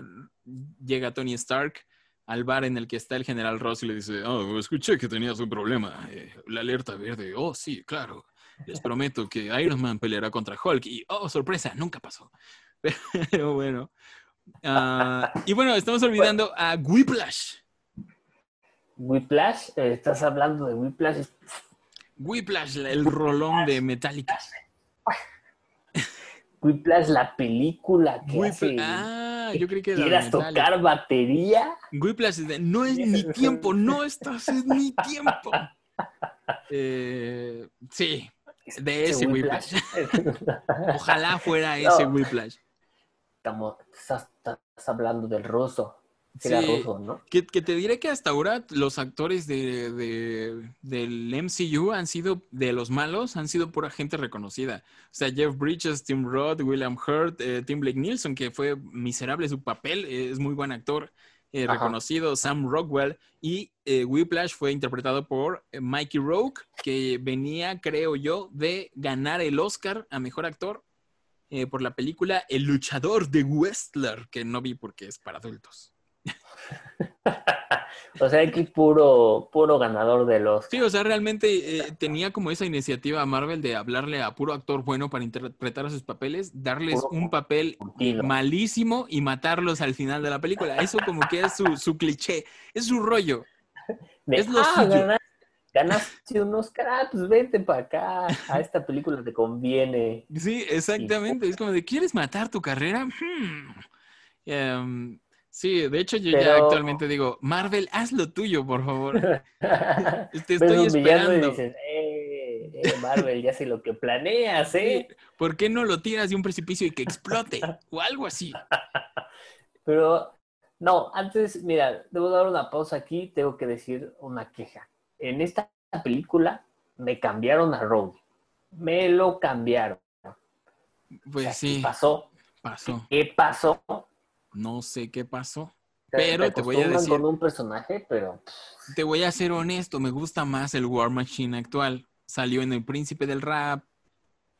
S2: llega Tony Stark al bar en el que está el general Ross y le dice, oh, escuché que tenías un problema, eh, la alerta verde, oh, sí, claro, les prometo que Iron Man peleará contra Hulk y, oh, sorpresa, nunca pasó. <laughs> Pero bueno. Ah, y bueno, estamos olvidando a Whiplash.
S3: Whiplash, eh, estás hablando de Whiplash.
S2: Whiplash, el rolón de Metallica.
S3: Whiplash, la película que hace,
S2: Ah, yo creí que
S3: quieras tocar batería.
S2: Whiplash es de, no es mi <laughs> tiempo, no estás en mi tiempo. Eh, sí, de ese Whiplash. <laughs> Ojalá fuera ese
S3: No.
S2: Whiplash.
S3: Estamos, estás, estás hablando del ruso. Era
S2: Sí.
S3: ruso, ¿no?
S2: Que, que te diré que hasta ahora los actores de, de- del MCU han sido, de los malos, han sido pura gente reconocida. O sea, Jeff Bridges, Tim Roth, William Hurt, eh, Tim Blake Nielsen, que fue miserable su papel, eh, es muy buen actor, eh, reconocido, Sam Rockwell, y eh, Whiplash fue interpretado por eh, Mikey Rourke, que venía, creo yo, de ganar el Oscar a Mejor Actor por la película El luchador de Wrestler, que no vi porque es para adultos. <laughs>
S3: O sea, aquí puro, puro ganador de los.
S2: Sí, o sea, realmente eh, tenía como esa iniciativa Marvel de hablarle a puro actor bueno para interpretar a sus papeles, darles
S3: Puro
S2: un papel malísimo y matarlos al final de la película. Eso como que es su, su cliché, es su rollo.
S3: De,
S2: es lo
S3: ah,
S2: suyo".
S3: ganaste, ganaste un Oscar, ah, pues vente para acá. A esta película te conviene.
S2: Sí, exactamente. Es como de, ¿quieres matar tu carrera? Hmm. Em, sí, de hecho yo ya actualmente digo, Marvel, haz lo tuyo, por favor. <laughs> Te estoy
S3: villano y
S2: esperando.
S3: dices, eh, eh, Marvel, ya sé lo que planeas, ¿eh?
S2: ¿Por qué no lo tiras de un precipicio y que explote? <laughs> O algo así.
S3: Pero, no, antes, mira, debo dar una pausa aquí, tengo que decir una queja. En esta película me cambiaron a Rhodey. Me lo cambiaron.
S2: Pues
S3: ¿Qué
S2: sí,
S3: pasó?
S2: pasó.
S3: ¿Qué pasó?
S2: No sé qué pasó. Pero te voy a decir-
S3: con un personaje, pero
S2: Te voy a ser honesto, me gusta más el War Machine actual. Salió en El Príncipe del Rap,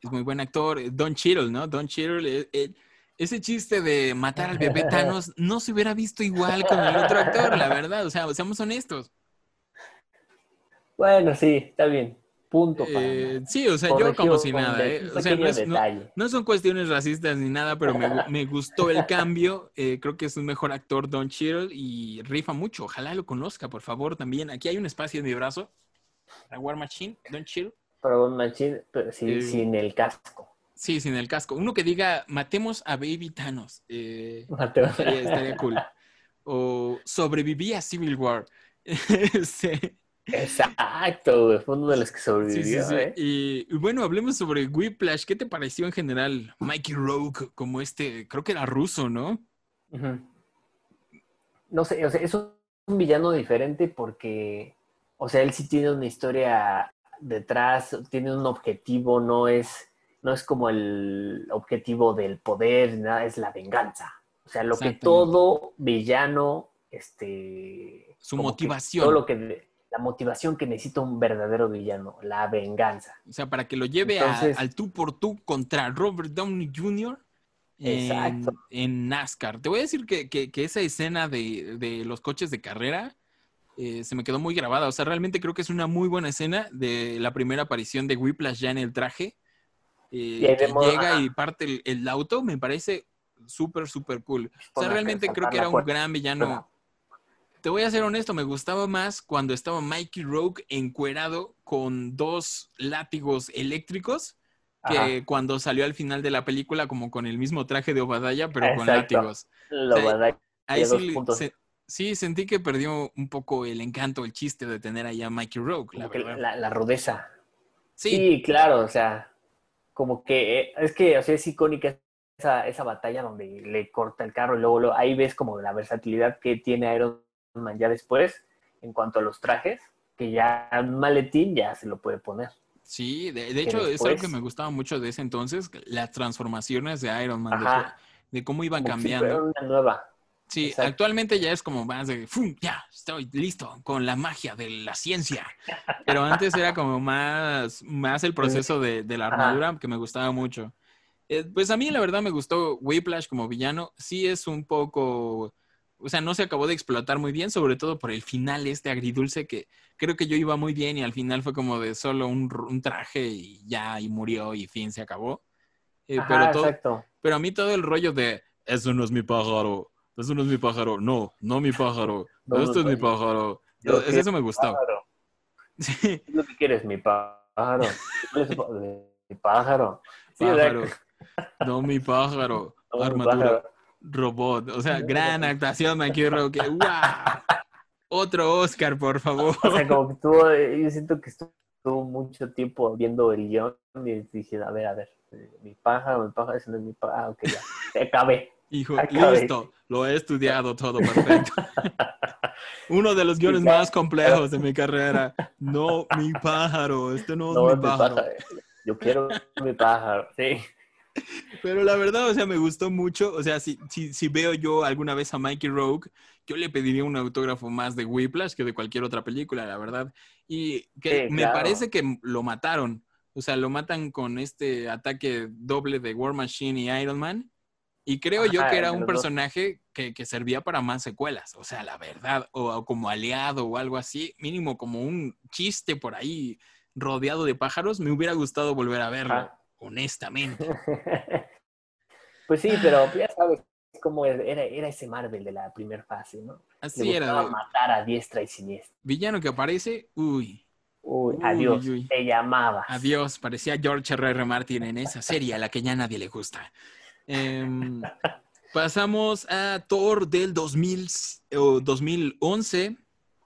S2: es muy buen actor. Don Cheadle, ¿no? Don Cheadle, eh, eh, ese chiste de matar al bebé <laughs> Thanos no se hubiera visto igual con el otro actor, la verdad. O sea, seamos honestos.
S3: bueno, sí, está bien. Punto para
S2: Eh, sí, o sea, yo como si nada, ¿eh? O sea, no, es- no- son cuestiones racistas ni nada, pero me, me gustó el <laughs> cambio. Eh, creo que es un mejor actor, Don Cheadle, y rifa mucho. Ojalá lo conozca, por favor, también. Aquí hay un espacio en mi brazo. La War Machine, Don Cheadle.
S3: Pero un machín, pero sí,
S2: Eh,
S3: sin el casco.
S2: Sí, sin el casco. Uno que diga, matemos a Baby Thanos. Estaría, estaría cool. <laughs> O sobreviví a Civil War. <laughs> Este,
S3: Exacto. Fue uno de los que
S2: Sí, sí,
S3: sobrevivió,
S2: sí.
S3: ¿eh?
S2: Y, bueno, hablemos sobre Whiplash. ¿Qué te pareció en general Mikey Rogue como este? Creo que era ruso, ¿no?
S3: No sé, o sea, es un villano diferente porque, o sea, él sí tiene una historia detrás, tiene un objetivo, no es, no es como el objetivo del poder, nada, es la venganza. O sea, lo que todo villano, este...
S2: Su
S3: que
S2: motivación.
S3: todo lo que, la motivación que necesita un verdadero villano, la venganza.
S2: O sea, para que lo lleve a- al tú por tú contra Robert Downey Jr. En,
S3: Exacto.
S2: en NASCAR. Te voy a decir que, que- que esa escena de, de los coches de carrera eh, se me quedó muy grabada. O sea, realmente creo que es una muy buena escena de la primera aparición de Whiplash ya en el traje. eh, que llega
S3: ajá.
S2: y parte el, el auto. Me parece súper, súper cool. O sea, realmente creo que era un gran villano. Te voy a ser honesto, me gustaba más cuando estaba Mikey Rogue encuerado con dos látigos eléctricos que
S3: Ajá.
S2: cuando salió al final de la película como con el mismo traje de Obadaya, pero con látigos. O sea, Ahí sí, se- sí sentí que perdió un poco el encanto, el chiste de tener ahí a Mikey Rogue, la
S3: la, la rudeza.
S2: Sí,
S3: Sí, claro, o sea, como que eh, es que o sea, es icónica esa, esa batalla donde le corta el carro y luego, luego ahí ves como la versatilidad que tiene Iron Man ya después en cuanto a los trajes, que ya maletín ya se lo puede poner.
S2: sí, de, hecho es algo que me gustaba mucho de ese entonces, las transformaciones de Iron Man, de, cómo iban
S3: Como si
S2: cambiando.
S3: fuera una nueva.
S2: Sí,
S3: Exacto.
S2: actualmente ya es como más de, ¡fum! Ya, estoy listo con la magia de la ciencia. Pero antes era como más, más el proceso de, de la
S3: Ajá.
S2: armadura que me gustaba mucho. Eh, pues a mí la verdad me gustó Whiplash como villano. Sí es un poco, o sea, no se acabó de explotar muy bien, sobre todo por el final este agridulce que creo que yo iba muy bien y al final fue como de solo un, traje y ya, y murió y fin, se acabó. Eh,
S3: Ajá,
S2: pero todo,
S3: exacto.
S2: pero a mí todo el rollo de, eso no es mi pájaro, eso no es mi pájaro, no, no mi pájaro, <laughs>
S3: No,
S2: esto es mi pájaro.
S3: yo
S2: eso me gustaba.
S3: Pájaro. <laughs>
S2: Sí,
S3: ¿Qué es lo que quieres, mi pájaro? ¿Cuál es tu pá- Mi pájaro. Sí,
S2: pájaro, no mi pájaro, <laughs>
S3: no, mi
S2: armadura,
S3: pájaro.
S2: Robot. O sea, gran actuación, me quiero que, ¡wow! Otro Oscar, por favor.
S3: O sea, como que estuvo, eh, yo siento que estuvo mucho tiempo viendo el guion y dije, a ver, a ver, eh, mi pájaro, mi pájaro, ese no es mi pájaro, ah, ok, ya, se acabé.
S2: Hijo,
S3: Acabé.
S2: listo, lo he estudiado todo perfecto. <laughs> Uno de los guiones más complejos de mi carrera. No mi pájaro, este no es
S3: No,
S2: mi
S3: mi
S2: pájaro.
S3: pájaro, yo quiero mi pájaro, sí.
S2: Pero la verdad, o sea, me gustó mucho. O sea, si, si, si veo yo alguna vez a Mikey Rogue, yo le pediría un autógrafo más de Whiplash que de cualquier otra película, la verdad. Y que
S3: Sí,
S2: me
S3: claro.
S2: parece que lo mataron. O sea, lo matan con este ataque doble de War Machine y Iron Man. Y creo yo que era un personaje que, que servía para más secuelas. O sea, la verdad, o, o como aliado o algo así, mínimo como un chiste por ahí rodeado de pájaros, me hubiera gustado volver a verlo,
S3: Ajá.
S2: Honestamente. <laughs>
S3: Pues sí, pero ya sabes cómo era, era ese Marvel de la primera fase, ¿no?
S2: Así
S3: Le
S2: era.
S3: matar a diestra y siniestra.
S2: Villano que aparece, uy,
S3: Uy,
S2: Uy,
S3: adiós,
S2: uy.
S3: te llamabas.
S2: adiós, parecía George R. R. Martin en esa serie a la que ya nadie le gusta. Em, <laughs> pasamos a Thor del 2000, o 2011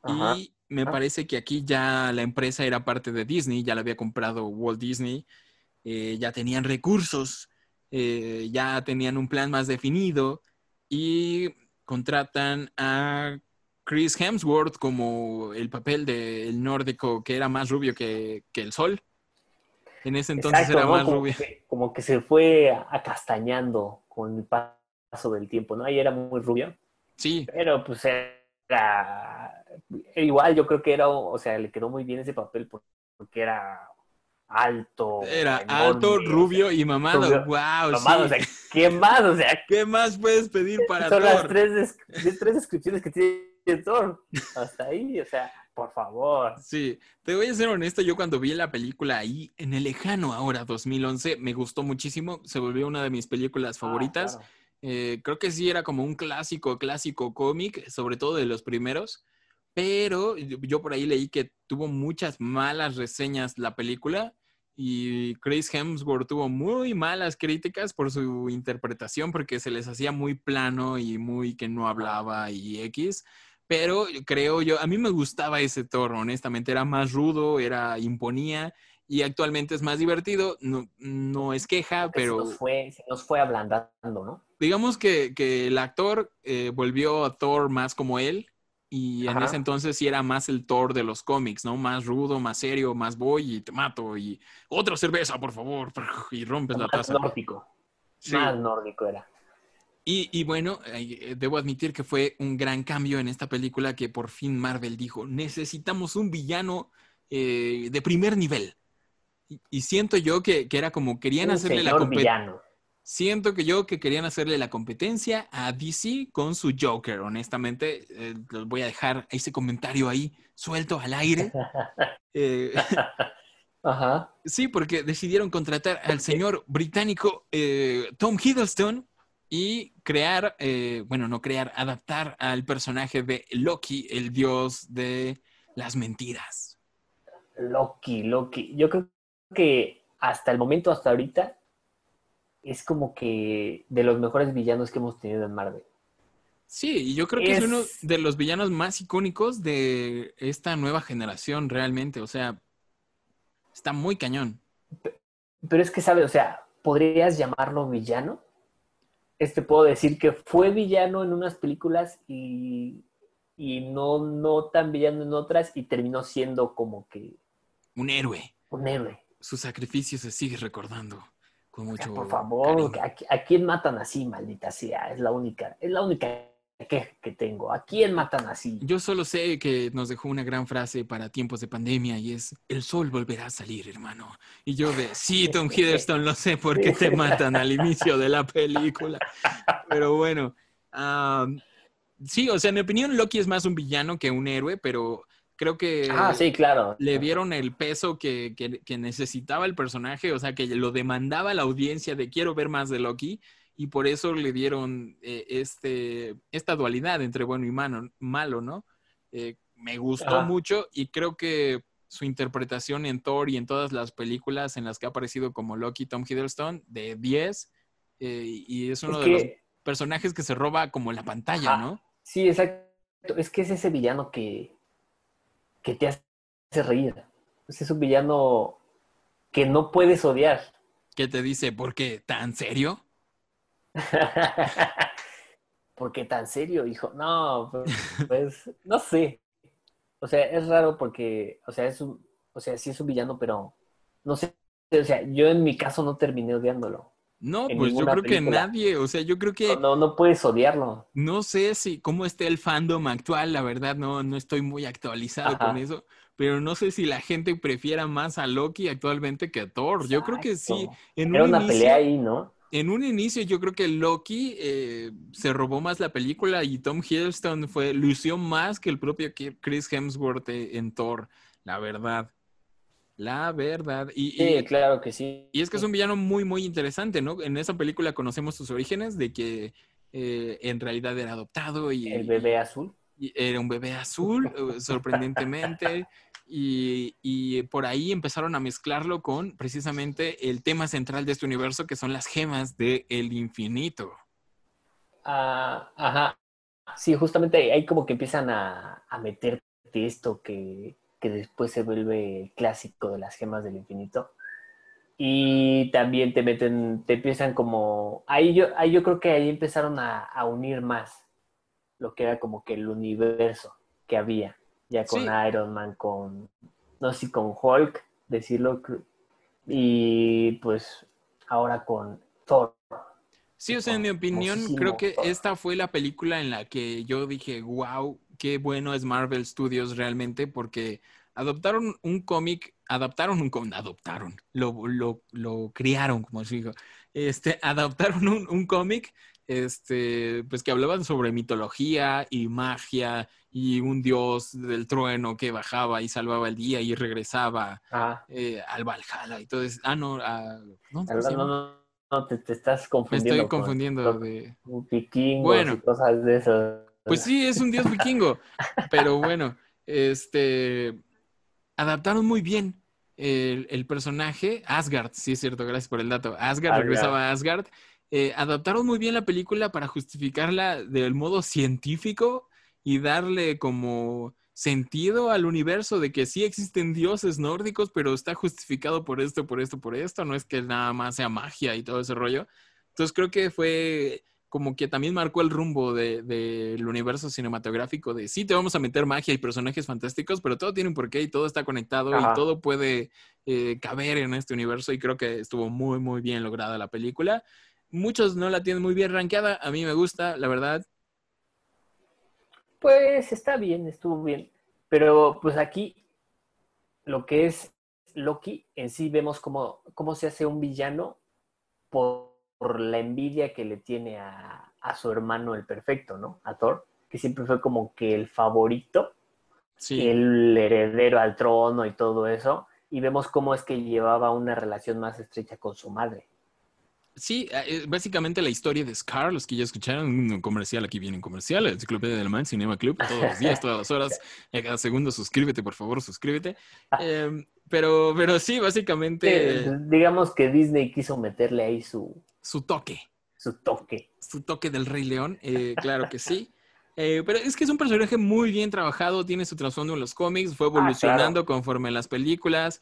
S3: Ajá.
S2: y me
S3: Ajá.
S2: parece que aquí ya la empresa era parte de Disney, ya la había comprado Walt Disney, eh, ya tenían recursos, eh, ya tenían un plan más definido y contratan a Chris Hemsworth como el papel del nórdico que era más rubio que, que el sol. En ese entonces
S3: Exacto,
S2: era
S3: ¿no?
S2: más
S3: como
S2: rubio.
S3: Que, como que se fue acastañando con el paso del tiempo, ¿no? Ahí era muy rubio,
S2: Sí,
S3: pero pues era igual, yo creo que era, o sea, le quedó muy bien ese papel por- porque era alto.
S2: era
S3: enorme,
S2: alto, rubio y mamado.
S3: rubio,
S2: wow,
S3: mamado,
S2: sí.
S3: o sea, ¿quién más? O sea,
S2: ¿Qué más puedes pedir para
S3: son las tres, des- tres descripciones que tiene Thor. Hasta ahí, o sea, por favor.
S2: Sí, te voy a ser honesto, yo cuando vi la película ahí, en el lejano ahora, 2011, me gustó muchísimo, se volvió una de mis películas
S3: Ah,
S2: favoritas.
S3: claro.
S2: Eh, creo que sí era como un clásico, clásico cómic, sobre todo de los primeros, pero yo por ahí leí que tuvo muchas malas reseñas la película y Chris Hemsworth tuvo muy malas críticas por su interpretación porque se les hacía muy plano y muy que no hablaba y X. Pero creo yo, a mí me gustaba ese Thor, honestamente, era más rudo, era imponía y actualmente es más divertido. No, no es queja,
S3: Que se
S2: pero
S3: nos fue, se nos fue ablandando, ¿no?
S2: digamos que, que el actor eh, volvió a Thor más como él y en
S3: Ajá.
S2: ese entonces sí era más el Thor de los cómics, ¿no? Más rudo, más serio, más voy y te mato y otra cerveza, por favor, <laughs> y rompes la
S3: Más
S2: taza.
S3: nórdico.
S2: Sí.
S3: Más nórdico era.
S2: Y, y bueno, eh, debo admitir que fue un gran cambio en esta película que por fin Marvel dijo, necesitamos un villano eh, de primer nivel. Y, y siento yo que, que era como querían
S3: Un
S2: hacerle la
S3: señor
S2: competencia. Siento que yo que querían hacerle la competencia a DC con su Joker, honestamente. eh, los voy a dejar ese comentario ahí suelto al aire. <laughs> Eh, <laughs>
S3: Ajá.
S2: sí, porque decidieron contratar al señor británico eh, Tom Hiddleston y crear, bueno, no crear, adaptar al personaje de Loki, el dios de las mentiras.
S3: Loki, Loki. Yo creo que hasta el momento, hasta ahorita, es como que de los mejores villanos que hemos tenido en Marvel.
S2: Sí, y yo creo que es,
S3: Es-
S2: uno de los villanos más icónicos de esta nueva generación, realmente. O sea, está muy cañón.
S3: Pero es que, ¿sabes? O sea, ¿podrías llamarlo villano? Este puedo decir que fue villano en unas películas y, y no, no tan villano en otras y terminó siendo como que
S2: Un héroe.
S3: un héroe.
S2: Su sacrificio se sigue recordando con mucho
S3: por favor. ¿a, a quién matan así, maldita sea? Es la única, es la única queja que tengo. ¿A quién matan así?
S2: Yo solo sé que nos dejó una gran frase para tiempos de pandemia y es, el sol volverá a salir, hermano. Y yo de, sí, Tom <laughs> Hiddleston, lo sé por qué te <laughs> matan al inicio de la película. Pero bueno, sí, o sea, en mi opinión, Loki es más un villano que un héroe, pero creo que
S3: Ah, sí, claro.
S2: le dieron el peso que, que- que necesitaba el personaje, o sea, que lo demandaba la audiencia de quiero ver más de Loki, y por eso le dieron eh, este, esta dualidad entre bueno y malo, ¿no? Eh, me gustó mucho y creo que su interpretación en Thor y en todas las películas en las que ha aparecido como Loki, Tom Hiddleston, de 10, eh, y es uno
S3: Es
S2: de los personajes que se roba como la pantalla. ¿no?
S3: Sí, exacto. Es que es ese villano que, que te hace reír. Es un villano que no puedes odiar.
S2: Que te dice, ¿por qué? ¿Tan serio? <laughs>
S3: ¿Por qué tan serio, hijo? No, pues, pues, no sé. O sea, es raro porque, o sea, es un, o sea, sí es un villano, pero no sé. O sea, yo en mi caso no terminé odiándolo.
S2: No, pues yo creo que nadie, o sea, yo creo que
S3: No, no, no puedes odiarlo.
S2: no sé si cómo esté el fandom actual, la verdad no, no estoy muy actualizado
S3: Ajá.
S2: con eso, pero no sé si la gente prefiera más a Loki actualmente que a Thor. Yo creo que sí, en
S3: Era
S2: un
S3: una
S2: inicio,
S3: pelea ahí, ¿no?
S2: en un inicio yo creo que Loki eh, se robó más la película y Tom Hiddleston fue, lució más que el propio Chris Hemsworth eh, en Thor, la verdad. La verdad. Y,
S3: Sí,
S2: y-
S3: claro que sí.
S2: y es que es un villano muy, muy interesante, ¿no? En esa película conocemos sus orígenes de que eh, en realidad era adoptado y,
S3: El bebé azul.
S2: y era un bebé azul, eh, sorprendentemente. Y, y por ahí empezaron a mezclarlo con precisamente el tema central de este universo, que son las gemas del infinito.
S3: Ah, ajá. Sí, justamente ahí como que empiezan a, a meterte esto que, que después se vuelve clásico de las gemas del infinito. Y también te meten, te empiezan como, ahí yo, ahí yo creo que ahí empezaron a, a unir más lo que era como que el universo que había, ya con
S2: Sí.
S3: Iron Man, con, no sé si con Hulk, decirlo, y pues ahora con Thor.
S2: Sí, o sea, en mi opinión, creo que esta fue la película en la que yo dije, wow, qué bueno es Marvel Studios realmente, porque adoptaron un cómic, adaptaron un cómic, adoptaron, lo, lo, lo criaron, como se dijo, este, <laughs> adaptaron un, un cómic este, pues que hablaban sobre mitología y magia y un dios del trueno que bajaba y salvaba el día y regresaba
S3: Ah,
S2: eh, al Valhalla y todo eso. Ah, no, a- ¿no? ¿Cómo se
S3: no,
S2: llama?
S3: No, te, te estás
S2: Me
S3: confundiendo.
S2: estoy
S3: con-
S2: confundiendo
S3: con
S2: de...
S3: vikingos
S2: Bueno.
S3: y cosas de eso.
S2: Pues sí, es un dios vikingo, pero bueno, este, adaptaron muy bien el, el personaje, Asgard, sí es cierto, gracias por el dato, Asgard
S3: Asgard.
S2: regresaba a Asgard, Eh, adaptaron muy bien la película para justificarla del modo científico y darle como sentido al universo de que sí existen dioses nórdicos, pero está justificado por esto, por esto, por esto, no es que nada más sea magia y todo ese rollo. Entonces creo que fue como que también marcó el rumbo de- del universo cinematográfico de sí te vamos a meter magia y personajes fantásticos, pero todo tiene un porqué y todo está conectado
S3: Ajá.
S2: y todo puede eh, caber en este universo y creo que estuvo muy, muy bien lograda la película. Muchos no la tienen muy bien rankeada, a mí me gusta, la verdad.
S3: Pues está bien, estuvo bien. Pero pues aquí lo que es Loki, en sí vemos cómo, cómo se hace un villano por, por la envidia que le tiene a, a su hermano el perfecto, ¿no? A Thor, que siempre fue como que el favorito,
S2: Sí,
S3: el heredero al trono y todo eso. Y vemos cómo es que llevaba una relación más estrecha con su madre.
S2: Sí, eh, básicamente la historia de Scar, los que ya escucharon, un comercial, aquí viene un comercial, la Enciclopedia del Man, Cinema Club, todos los días, todas las horas, <laughs> a cada segundo, suscríbete, por favor, suscríbete. Eh, pero, pero sí, básicamente
S3: digamos que Disney quiso meterle ahí su,
S2: su toque.
S3: su toque.
S2: su toque del Rey León, eh, claro que sí. Eh, pero es que es un personaje muy bien trabajado, tiene su trasfondo en los cómics, fue evolucionando conforme las películas,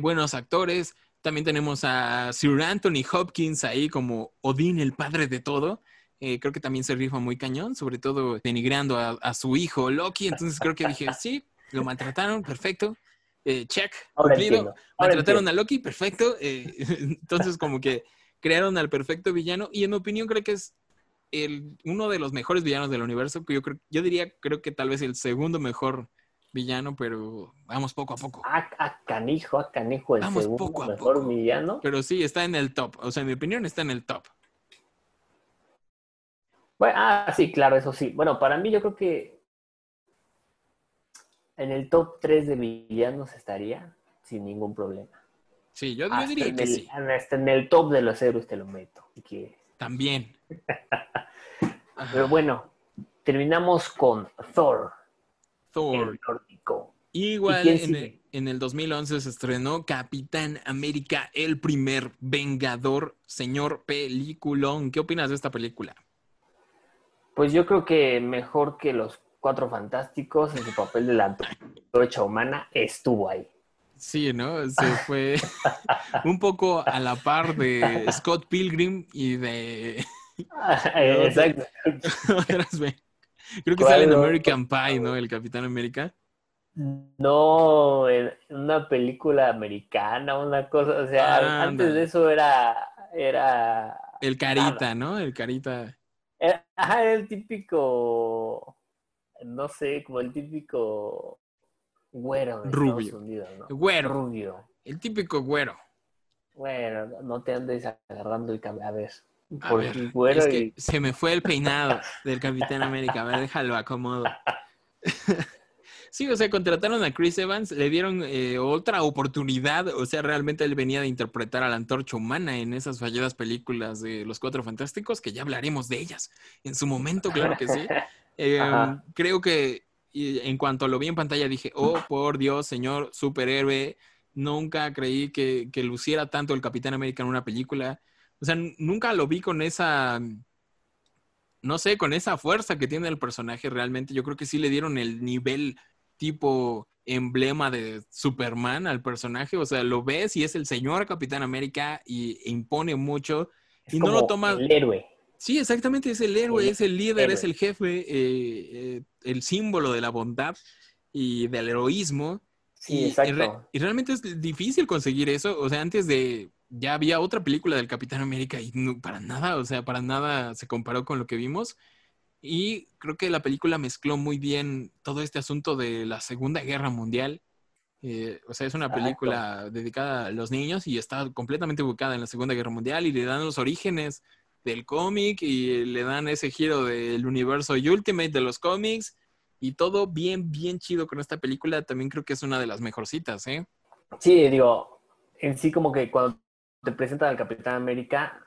S2: buenos actores. También tenemos a Sir Anthony Hopkins ahí como Odín, el padre de todo. Eh, creo que también se rifa muy cañón, sobre todo denigrando a, a su hijo Loki. Entonces creo que dije, sí, lo maltrataron, perfecto. Eh, check,
S3: Ahora
S2: cumplido. Maltrataron a Loki, perfecto. eh, <laughs> entonces, como que crearon al perfecto villano. Y en mi opinión, creo que es el, uno de los mejores villanos del universo. Que yo, creo, yo diría, creo que tal vez el segundo mejor villano, pero vamos poco a poco.
S3: A, a canijo, a canijo, el
S2: Vamos
S3: segundo
S2: poco a
S3: mejor
S2: poco.
S3: villano.
S2: Pero sí, está en el top. O sea, en mi opinión, está en el top.
S3: Bueno, ah, sí, claro, eso sí. Bueno, para mí yo creo que en el top 3 de villanos estaría sin ningún problema.
S2: Sí, yo, yo diría que
S3: el-
S2: sí.
S3: Hasta en el top de los héroes te lo meto. <laughs>
S2: También.
S3: Pero bueno, terminamos con Thor,
S2: Thor. Igual en el, en el 2011 se estrenó Capitán América, el primer Vengador, señor peliculón. ¿Qué opinas de esta película?
S3: Pues yo creo que mejor que los Cuatro Fantásticos en su papel de la antorcha humana estuvo ahí.
S2: Sí, ¿no? Se fue <laughs> un poco a la par de Scott Pilgrim y de <laughs>
S3: Exacto. <laughs>
S2: Creo que
S3: ¿Cuál
S2: sale en? American Pie, ¿no? El Capitán América.
S3: No, en una película americana, una cosa, o sea,
S2: Ándale.
S3: antes de eso era, era,
S2: El Carita, ¿no? El Carita.
S3: era, ajá, era el típico, no sé, como el típico güero de
S2: Rubio.
S3: Unidos, ¿no?
S2: Güero.
S3: Rubio.
S2: El típico güero.
S3: Bueno, no te andes agarrando el cabello, a ver, por
S2: ver, es que se me fue el peinado del Capitán América. A ver, déjalo acomodo. <laughs> Sí, o sea, contrataron a Chris Evans, le dieron eh, otra oportunidad. O sea, realmente él venía de interpretar a la antorcha humana en esas falladas películas de Los Cuatro Fantásticos, que ya hablaremos de ellas en su momento, claro que sí. <laughs> Eh, creo que en cuanto lo vi en pantalla dije, oh, por Dios, señor superhéroe, nunca creí que, que luciera tanto el Capitán América en una película. O sea, nunca lo vi con esa, no sé, con esa fuerza que tiene el personaje realmente. Yo creo que sí le dieron el nivel tipo emblema de Superman al personaje. O sea, lo ves y es el señor Capitán América y impone mucho.
S3: es
S2: y no lo
S3: como
S2: toma-
S3: el héroe.
S2: Sí, exactamente, es el héroe,
S3: El
S2: es el líder,
S3: héroe.
S2: es el jefe, eh, eh, el símbolo de la bondad y del heroísmo.
S3: Sí,
S2: y,
S3: exacto.
S2: y realmente es difícil conseguir eso. O sea, antes de, ya había otra película del Capitán América y no- para nada, o sea, para nada se comparó con lo que vimos. Y creo que la película mezcló muy bien todo este asunto de la Segunda Guerra Mundial. Eh, o sea, es una
S3: Exacto.
S2: película dedicada a los niños y está completamente ubicada en la Segunda Guerra Mundial y le dan los orígenes del cómic y le dan ese giro del universo Ultimate de los cómics y todo bien, bien chido con esta película. También creo que es una de las mejorcitas, ¿eh?
S3: Sí, digo, en sí como que cuando te presentan al Capitán América,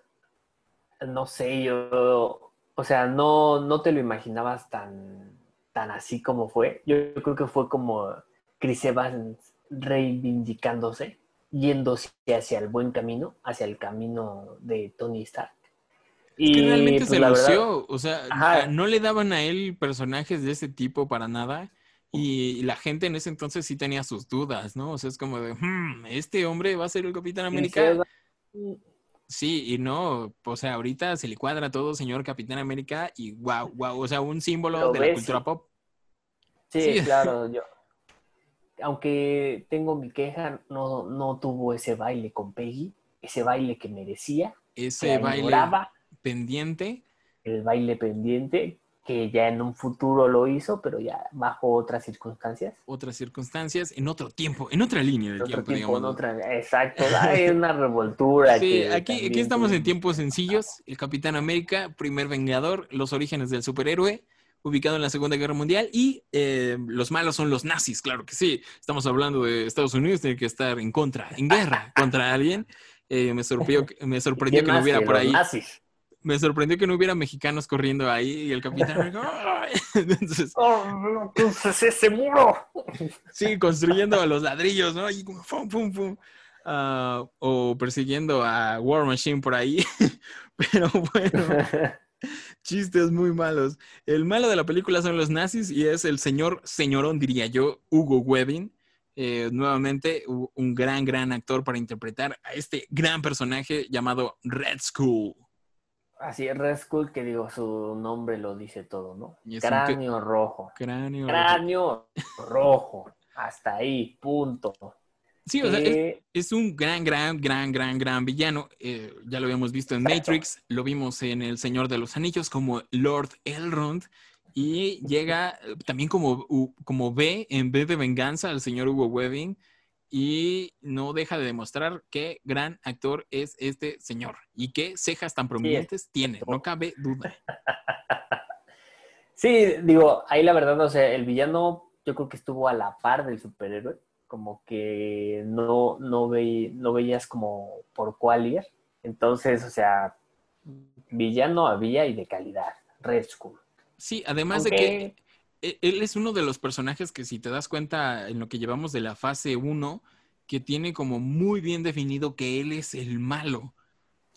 S3: no sé, yo, o sea, no, no te lo imaginabas tan, tan así como fue. Yo, creo que fue como Chris Evans reivindicándose, yéndose hacia el buen camino, hacia el camino de Tony Stark.
S2: Y que realmente
S3: pues,
S2: se lució, o sea,
S3: Ajá.
S2: no le daban a él personajes de ese tipo para nada. Y la gente en ese entonces sí tenía sus dudas, ¿no? O sea, es como de, "Hmm, ¿este hombre va a ser el Capitán América? Sí, y no, o sea, ahorita se le cuadra todo, señor Capitán América, y wow, wow, o sea, un símbolo
S3: Lo
S2: de la cultura pop.
S3: Sí,
S2: Sí.
S3: claro, <laughs> yo. Aunque tengo mi queja, no, no tuvo ese baile con Peggy, ese baile que merecía, que
S2: Ese baile
S3: añoraba,
S2: pendiente,
S3: el baile pendiente, que ya en un futuro lo hizo, pero ya bajo otras circunstancias.
S2: otras circunstancias, en otro tiempo, en otra línea del
S3: otro
S2: tiempo,
S3: en
S2: digamos.
S3: otra, exacto, <laughs> hay una revoltura.
S2: Sí,
S3: que
S2: aquí, aquí estamos en tiempos sencillos. El Capitán América, primer vengador, los orígenes del superhéroe, ubicado en la Segunda Guerra Mundial, y eh, los malos son los nazis, claro que sí. Estamos hablando de Estados Unidos, tiene que estar en contra, en guerra <laughs> contra alguien. Eh, me sorprendió, que- me sorprendió
S3: ¿Quién
S2: que no hubiera por ahí,
S3: nazis?
S2: Me sorprendió que no hubiera mexicanos corriendo ahí y el Capitán <laughs> entonces,
S3: ¡Oh, ese muro!
S2: Sí, construyendo a los ladrillos, ¿no? Y como pum, pum, pum. Ah, o persiguiendo a War Machine por ahí. <laughs> Pero bueno, chistes muy malos. El malo de la película son los nazis y es el señor, señorón diría yo, Hugo Webbing. Eh, nuevamente, un gran, gran actor para interpretar a este gran personaje llamado Red Skull.
S3: Así es, Red Skull, que digo, su nombre lo dice todo, ¿no? Cráneo rojo.
S2: Cráneo.
S3: Cráneo rojo. Hasta ahí, punto.
S2: Sí, o sea, es,
S3: Eh,
S2: Es un gran, gran, gran, gran, gran villano. Eh, ya lo habíamos visto en
S3: Exacto.
S2: Matrix, lo vimos en El Señor de los Anillos como Lord Elrond y llega eh, también como, como B en B de venganza al señor Hugo Webbing y no deja de demostrar qué gran actor es este señor y qué cejas tan prominentes tiene, no cabe duda. <laughs>
S3: sí, digo, ahí la verdad, o sea, el villano yo creo que estuvo a la par del superhéroe, como que no, no, ve- no veías como por cuál ir. Entonces, o sea, villano había y de calidad. Red Skull.
S2: Sí, además de que él es uno de los personajes que si te das cuenta en lo que llevamos de la fase 1, que tiene como muy bien definido que él es el malo.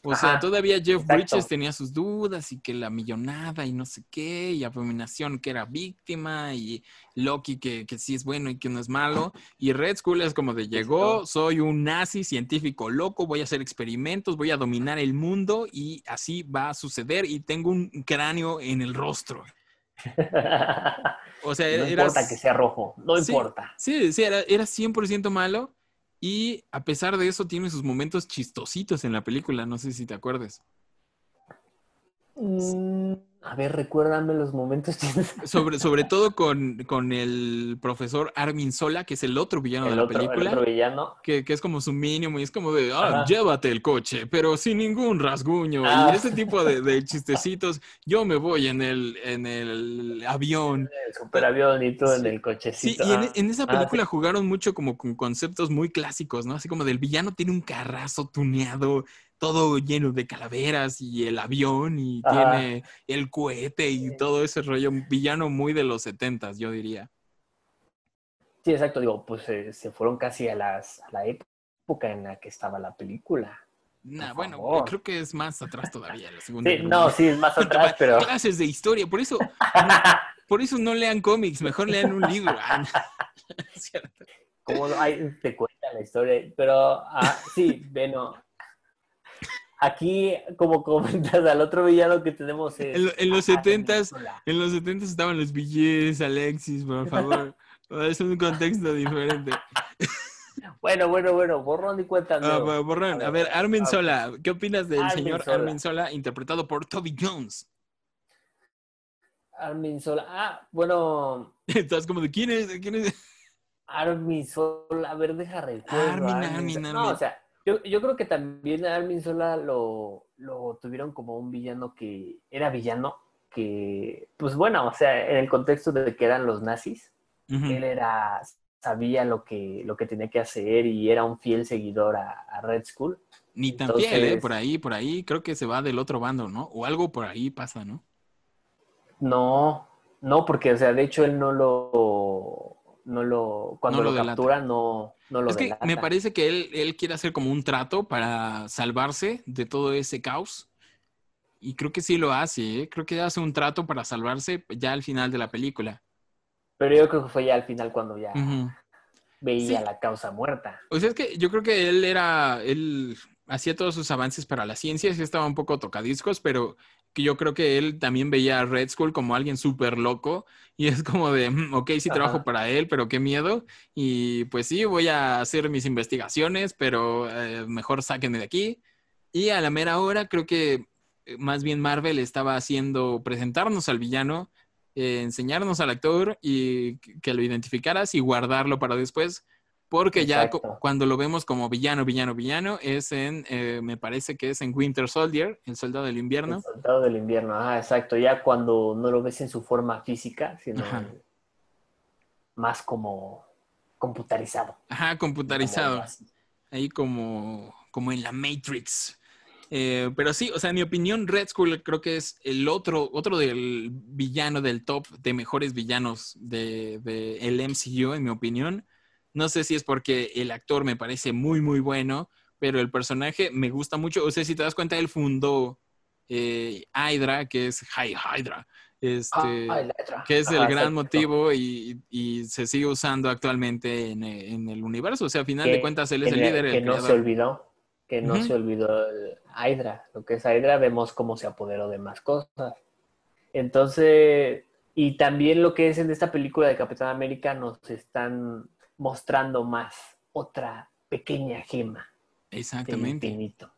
S2: O sea, todavía Jeff
S3: exacto.
S2: Bridges tenía sus dudas y que la millonada y no sé qué, y Abominación que era víctima, y Loki que, que sí es bueno y que no es malo, y Red Skull es como de llegó, soy un nazi científico loco, voy a hacer experimentos, voy a dominar el mundo y así va a suceder y tengo un cráneo en el rostro. <laughs> O sea,
S3: no
S2: era,
S3: importa que sea rojo, no
S2: Sí.
S3: importa.
S2: Sí, sí, era, era 100% malo y a pesar de eso tiene sus momentos chistositos en la película, no sé si te acuerdas.
S3: Mm, a ver, recuérdame los momentos. <laughs>
S2: Sobre, sobre todo con, con el profesor Armin Sola, que es el otro villano de la
S3: otro, el
S2: película,
S3: otro villano.
S2: que, que es como su mínimo y es como de, ah,
S3: Ajá.
S2: llévate el coche, pero sin ningún rasguño.
S3: Ah.
S2: Y ese tipo de, de chistecitos, yo me voy en el, en el avión.
S3: El superavión y tú
S2: Sí.
S3: en el
S2: Sí,
S3: cochecito.
S2: y en,
S3: ah.
S2: en esa
S3: Ah,
S2: película jugaron mucho como con conceptos muy clásicos, ¿no? Así como del villano tiene un carrazo tuneado, todo lleno de calaveras y el avión y
S3: Ajá.
S2: tiene el cohete y todo ese rollo, un villano muy de los setentas, yo diría.
S3: Sí, exacto. Digo, pues eh, se fueron casi a, las, a la época en la que estaba la película.
S2: Nah, bueno,
S3: favor.
S2: creo que es más atrás todavía la <laughs> segunda.
S3: Sí, no, sí, es más <laughs> atrás, pero...
S2: Clases de historia, por eso, <laughs> por eso no lean cómics, mejor lean un libro. Ah, cierto.
S3: como ahí te cuenta la historia, pero ah, sí, bueno. Aquí, como comentas, al otro villano que tenemos es...
S2: En, lo- en los setentas. En los 70 estaban los billetes, Alexis, por favor. <laughs> Es un contexto diferente.
S3: Bueno, bueno, bueno, borrón y cuenta
S2: Ah,
S3: nueva.
S2: bo- borrón.
S3: A ver,
S2: Armin. Sola. ¿Qué opinas del
S3: Armin
S2: señor
S3: Sola.
S2: Armin Sola interpretado por Toby Jones?
S3: Armin Sola. Ah, bueno, <laughs>
S2: Estás como de quién es, ¿De quién es.
S3: Armin Sola. A ver, deja recuerdo.
S2: Armin, Armin, Armin.
S3: o sea, Yo, yo creo que también a Armin Sola lo, lo tuvieron como un villano que era villano, que, pues bueno, o sea, en el contexto de que eran los nazis, él era, sabía lo que, lo que tenía que hacer y era un fiel seguidor a, a Red Skull.
S2: Ni tan fiel, ¿eh? Por ahí, por ahí, creo que se va del otro bando, ¿no? O algo por ahí pasa, ¿no?
S3: No, no, porque, o sea, de hecho él no lo, no lo, cuando
S2: No lo
S3: lo, captura no, no lo
S2: es que me parece que él, él quiere hacer como un trato para salvarse de todo ese caos. Y creo que sí lo hace, ¿eh? Creo que hace un trato para salvarse ya al final de la película.
S3: Pero yo creo que fue ya al final cuando ya veía
S2: Sí.
S3: la causa muerta.
S2: O sea, es que yo creo que él era, él hacía todos sus avances para la ciencia, sí estaba un poco tocadiscos, pero que yo creo que él también veía a Red Skull como alguien súper loco y es como de, "Mm, ok, sí trabajo
S3: Ajá.
S2: para él, pero qué miedo. Y pues sí, voy a hacer mis investigaciones, pero eh, mejor sáquenme de aquí. Y a la mera hora creo que eh, más bien Marvel estaba haciendo presentarnos al villano, eh, enseñarnos al actor y que lo identificaras y guardarlo para después. Porque ya cuando lo vemos como villano, villano, villano, es en, eh, me parece que es en Winter Soldier, el soldado del invierno.
S3: El soldado del invierno, ah, exacto. Ya cuando no lo ves en su forma física, sino
S2: Ajá.
S3: más como computarizado.
S2: Ajá, computarizado.
S3: Como
S2: ahí como, como en la Matrix. Eh, pero sí, o sea, en mi opinión, Red Skull creo que es el otro, otro del villano del top de mejores villanos del de, el MCU, en mi opinión. No sé si es porque el actor me parece muy, muy bueno, pero el personaje me gusta mucho. O sea, si te das cuenta, él fundó eh, Hydra, que es High Hydra. Este,
S3: Ah,
S2: que es el
S3: Ajá,
S2: gran motivo y, y se sigue usando actualmente en, en el universo. O sea, a final de cuentas, él es el líder.
S3: que
S2: el
S3: no se olvidó, que no se olvidó el Hydra. Lo que es Hydra, vemos cómo se apoderó de más cosas. Entonces, y también lo que es en esta película de Capitán América, nos están mostrando más otra pequeña gema del
S2: Exactamente.
S3: infinito,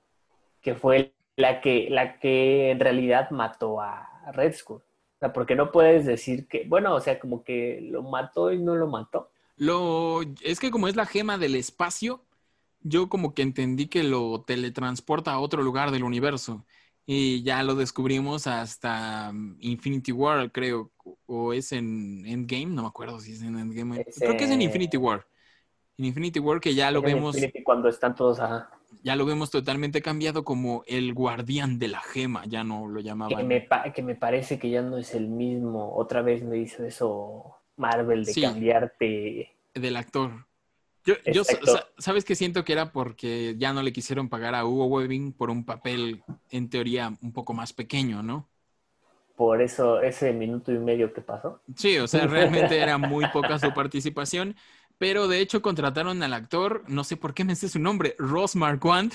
S3: que fue la que, la que en realidad mató a Red Skull. O sea, porque no puedes decir que, bueno, o sea, como que lo mató y no lo mató.
S2: Lo, es que como es la gema del espacio, yo como que entendí que lo teletransporta a otro lugar del universo. Y ya lo descubrimos hasta mm, Infinity War, creo. O es en Endgame, no me acuerdo si es en Endgame.
S3: Es,
S2: Creo que es en Infinity War. En Infinity War que ya lo vemos,
S3: Infinity Cuando están todos, ajá.
S2: ya lo vemos totalmente cambiado como el guardián de la gema, ya no lo
S3: que
S2: llamaban.
S3: me, pa- que me parece que ya no es el mismo. Otra vez me hizo eso Marvel de
S2: Sí.
S3: cambiarte.
S2: del actor. Yo, yo sabes que siento que era porque ya no le quisieron pagar a Hugo Webbing por un papel en teoría un poco más pequeño, ¿no?
S3: Por eso, ese minuto y medio que pasó.
S2: Sí, o sea, <laughs> realmente era muy poca su participación, pero de hecho contrataron al actor, no sé por qué me sé su nombre, Ross Marquand.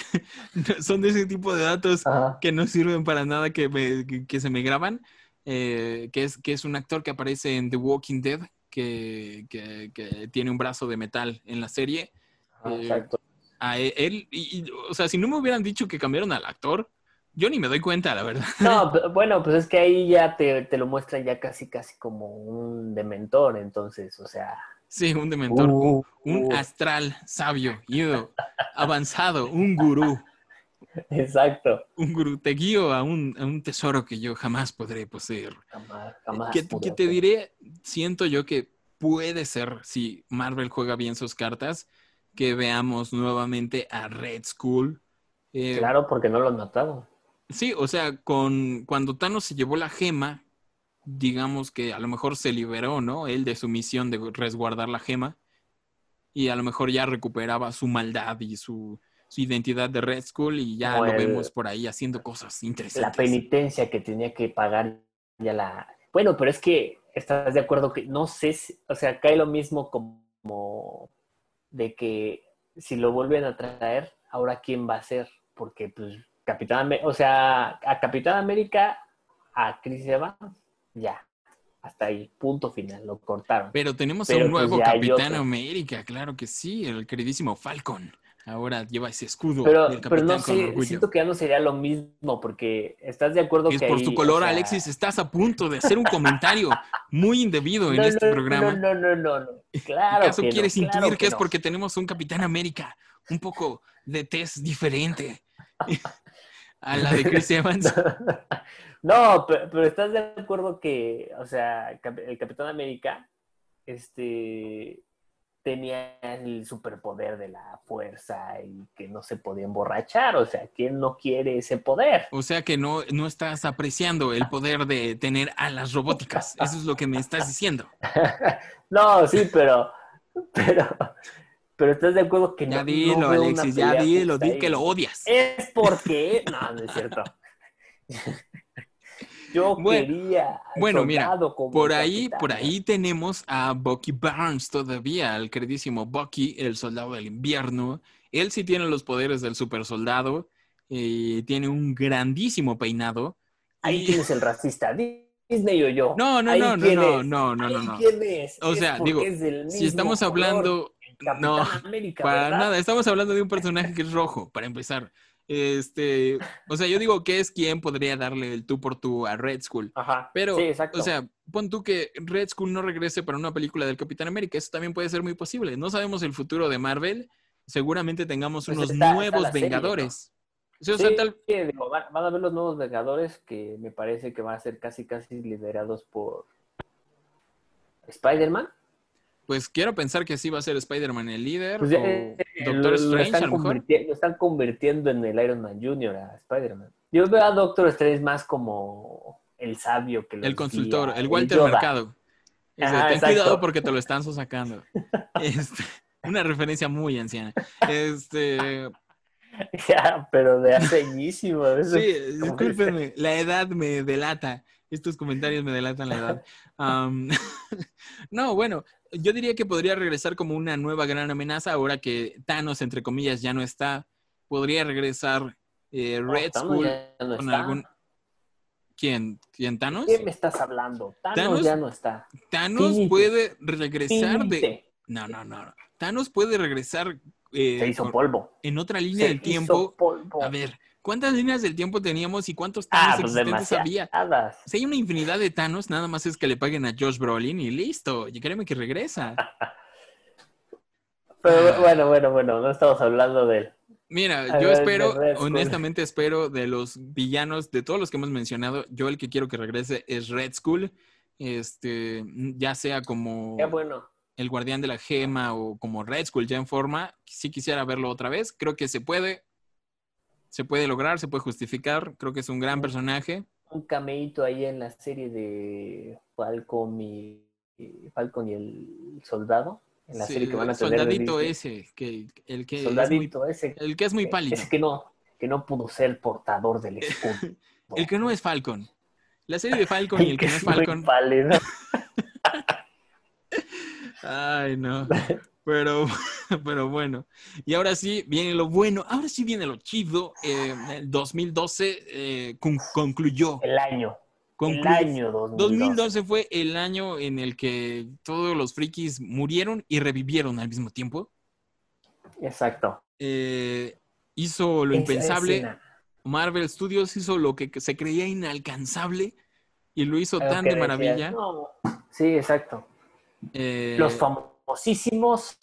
S2: <laughs> Son de ese tipo de datos
S3: Ajá.
S2: que no sirven para nada que, me- que- que se me graban, eh, que, es, que es un actor que aparece en The Walking Dead, que, que- que tiene un brazo de metal en la serie.
S3: Ajá,
S2: Eh,
S3: exacto.
S2: a e- él, y, y, o sea, si no me hubieran dicho que cambiaron al actor, yo ni me doy cuenta, la verdad.
S3: No, bueno, pues es que ahí ya te, te lo muestra ya casi, casi como un dementor, entonces, o sea.
S2: Sí, un dementor,
S3: uh,
S2: un, un
S3: uh,
S2: astral sabio, ido, avanzado, un gurú,
S3: exacto.
S2: un gurú. Te guío a un, a un tesoro que yo jamás podré poseer.
S3: Jamás, jamás.
S2: ¿Qué,
S3: pudo
S2: qué te diré? Siento yo que puede ser, si Marvel juega bien sus cartas, que veamos nuevamente a Red Skull. Eh,
S3: Claro, porque no lo han matado.
S2: Sí, o sea, con cuando Thanos se llevó la gema, digamos que a lo mejor se liberó, ¿no? Él de su misión de resguardar la gema y a lo mejor ya recuperaba su maldad y su, su identidad de Red Skull y ya
S3: Como
S2: lo
S3: el-
S2: vemos por ahí haciendo cosas
S3: La
S2: interesantes.
S3: penitencia que tenía que pagar ya la. Bueno, pero es que estás de acuerdo que no sé, si- o sea, cae lo mismo como de que si lo vuelven a traer, ahora quién va a ser, porque pues Capitán América, o sea, a Capitán América, a Chris Evans, ya, hasta ahí, punto final, lo cortaron.
S2: Pero tenemos a un
S3: pues,
S2: nuevo Capitán. América, claro que sí, el queridísimo Falcon. Ahora lleva ese escudo
S3: Pero,
S2: del
S3: pero
S2: capitán
S3: no
S2: con
S3: sé, siento que ya no sería lo mismo, porque estás de acuerdo
S2: Es
S3: que.
S2: por
S3: ahí, o
S2: color,
S3: sea,
S2: Alexis. Estás a punto de hacer un comentario muy indebido en
S3: no,
S2: este
S3: no,
S2: programa.
S3: No, no, no, no, no. <laughs> Claro.
S2: ¿Acaso
S3: que no,
S2: quieres
S3: claro
S2: intuir que, es
S3: no.
S2: porque tenemos un Capitán América un poco de test diferente <laughs> a la de Chris <laughs> Evans?
S3: No, pero, pero estás de acuerdo que, o sea, el Capitán América, este, tenía el superpoder de la fuerza y que no se podía emborrachar. O sea, ¿quién no quiere ese poder?
S2: O sea que no, no estás apreciando el poder de tener alas robóticas. Eso es lo que me estás diciendo. <laughs>
S3: no, sí, pero, pero, pero estás de acuerdo que
S2: Ya
S3: no,
S2: dilo,
S3: no veo una
S2: Alexis, ya dilo, di que lo odias.
S3: Es porque, no, no es cierto. <laughs> Yo
S2: Bueno,
S3: quería
S2: bueno, mira, Por ahí,
S3: capitán.
S2: por ahí tenemos a Bucky Barnes todavía, al queridísimo Bucky, el soldado del invierno. Él sí tiene los poderes del super soldado, eh, tiene un grandísimo peinado.
S3: Ahí
S2: y-
S3: tienes el racista, Disney o yo.
S2: No, no,
S3: Ahí
S2: no, no, no, no, no, no, no.
S3: es.
S2: O sea, digo,
S3: es
S2: Si estamos
S3: color
S2: hablando,
S3: Capitán
S2: no,
S3: América,
S2: para
S3: ¿verdad?
S2: nada, estamos hablando de un personaje que es rojo, para empezar. Este, o sea, yo digo que es quien podría darle el tú por tú a Red Skull.
S3: Ajá.
S2: Pero,
S3: sí, exacto.
S2: o sea, pon tú que Red Skull no regrese para una película del Capitán América. Eso también puede ser muy posible. No sabemos el futuro de Marvel. Seguramente tengamos
S3: Pues
S2: unos
S3: está- está
S2: nuevos
S3: serie,
S2: Vengadores. Sí, o
S3: Sí,
S2: sea, tal-
S3: digo, van, van a ver los nuevos Vengadores que me parece que van a ser casi casi liderados por Spider-Man.
S2: Pues quiero pensar que sí va a ser Spider-Man el líder
S3: Pues,
S2: o
S3: eh,
S2: Doctor
S3: lo- lo
S2: Strange
S3: están
S2: a lo mejor.
S3: Lo están convirtiendo en el Iron Man Jr. a Spider-Man. Yo veo a Doctor Strange más como el sabio que los
S2: El consultor, el Walter. Mercado.
S3: Ajá,
S2: ten
S3: exacto.
S2: cuidado porque te lo están sacando. <laughs> Este, una referencia muy anciana. Este, <laughs>
S3: Ya, pero de hace añísimo. eso-
S2: Sí, discúlpenme, la edad me delata. Estos comentarios me delatan la edad. <laughs> No, bueno, yo diría que podría regresar como una nueva gran amenaza ahora que Thanos, entre comillas, ya no está. Podría regresar eh,
S3: No,
S2: Red
S3: Thanos
S2: Skull
S3: no
S2: con algún... ¿Quién? ¿Quién Thanos?
S3: ¿Qué me estás hablando? Thanos,
S2: Thanos
S3: ya no está.
S2: Thanos
S3: Finite.
S2: puede regresar de... No, no, no. no. Thanos puede regresar eh,
S3: Se hizo polvo.
S2: en otra línea
S3: Se
S2: del
S3: hizo
S2: tiempo.
S3: polvo.
S2: A ver, ¿cuántas líneas del tiempo teníamos y cuántos Thanos
S3: ah, pues
S2: existentes había? Si hay una infinidad de Thanos, nada más es que le paguen a Josh Brolin y listo. Y créeme que regresa. <laughs>
S3: Pero
S2: Ah.
S3: bueno, bueno, bueno, no estamos hablando de él.
S2: Mira,
S3: A
S2: yo
S3: ver,
S2: espero, honestamente espero de los villanos, de todos los que hemos mencionado, yo el que quiero que regrese es Red Skull. Este, ya sea como
S3: bueno.
S2: el guardián de la gema o como Red Skull ya en forma, sí quisiera verlo otra vez. Creo que se puede, se puede lograr, se puede justificar. Creo que es un gran personaje.
S3: Un cameíto ahí en la serie de Falcon y Falcon y el soldado. En la
S2: Sí,
S3: serie que van a
S2: el
S3: tener
S2: soldadito ese, que el que es muy,
S3: Soldadito ese.
S2: el que es muy pálido.
S3: Ese que no, que no pudo ser el portador del <laughs> escudo.
S2: El que no es Falcon. La serie de <laughs> Falcon y el que no es
S3: muy
S2: Falcon.
S3: pálido. <laughs>
S2: Ay, no. Pero, <laughs> pero bueno. Y ahora sí viene lo bueno. Ahora sí viene lo chido. Eh, el 2012 eh, con- concluyó.
S3: El año. El año 2012.
S2: 2012 fue el año en el que todos los frikis murieron y revivieron al mismo tiempo.
S3: Exacto.
S2: Eh, hizo lo
S3: Esa
S2: impensable.
S3: escena.
S2: Marvel Studios hizo lo que se creía inalcanzable y lo hizo tan de maravilla.
S3: "No". Sí, exacto. Los famosísimos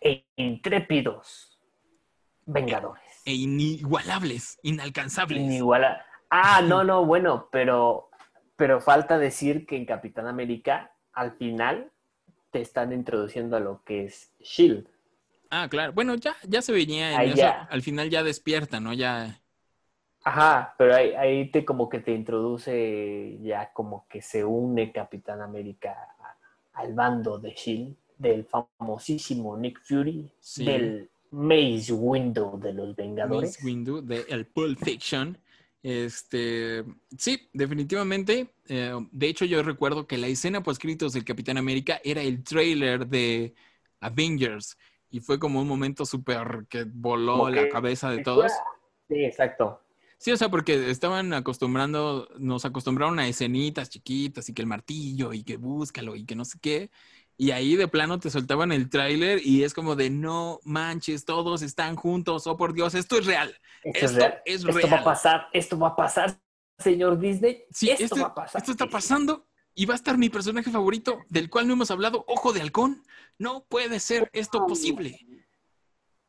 S3: e intrépidos Vengadores.
S2: e inigualables, inalcanzables.
S3: Iniguala. Ah, no, no, bueno, pero, pero falta decir que en Capitán América, al final, te están introduciendo a lo que es Shield.
S2: Ah, claro. Bueno, ya, ya se venía en eso.
S3: ya.
S2: Al final ya despierta, ¿no? Ya.
S3: Ajá, pero ahí, ahí te como que te introduce ya como que se une Capitán América al bando de Shield, del famosísimo Nick Fury,
S2: Sí.
S3: del Maze Window de los Vengadores.
S2: Miss Windu de el Pulp Fiction. Este, sí, definitivamente. Eh, de hecho, yo recuerdo que la escena post-créditos del Capitán América era el trailer de Avengers. Y fue como un momento súper que voló
S3: Como
S2: la
S3: que-
S2: cabeza de todos.
S3: Sí, exacto.
S2: Sí, o sea, porque estaban acostumbrando, nos acostumbraron a escenitas chiquitas y que el martillo y que búscalo y que no sé qué. Y ahí de plano te soltaban el tráiler y es como de no manches, todos están juntos, oh por Dios, esto es real.
S3: Esto, es
S2: Esto
S3: real.
S2: es
S3: Esto va a pasar, esto va a pasar, señor Disney.
S2: Sí,
S3: esto
S2: esto,
S3: va a pasar.
S2: esto está pasando y va a estar mi personaje favorito, del cual no hemos hablado, Ojo de Halcón. No puede ser esto posible.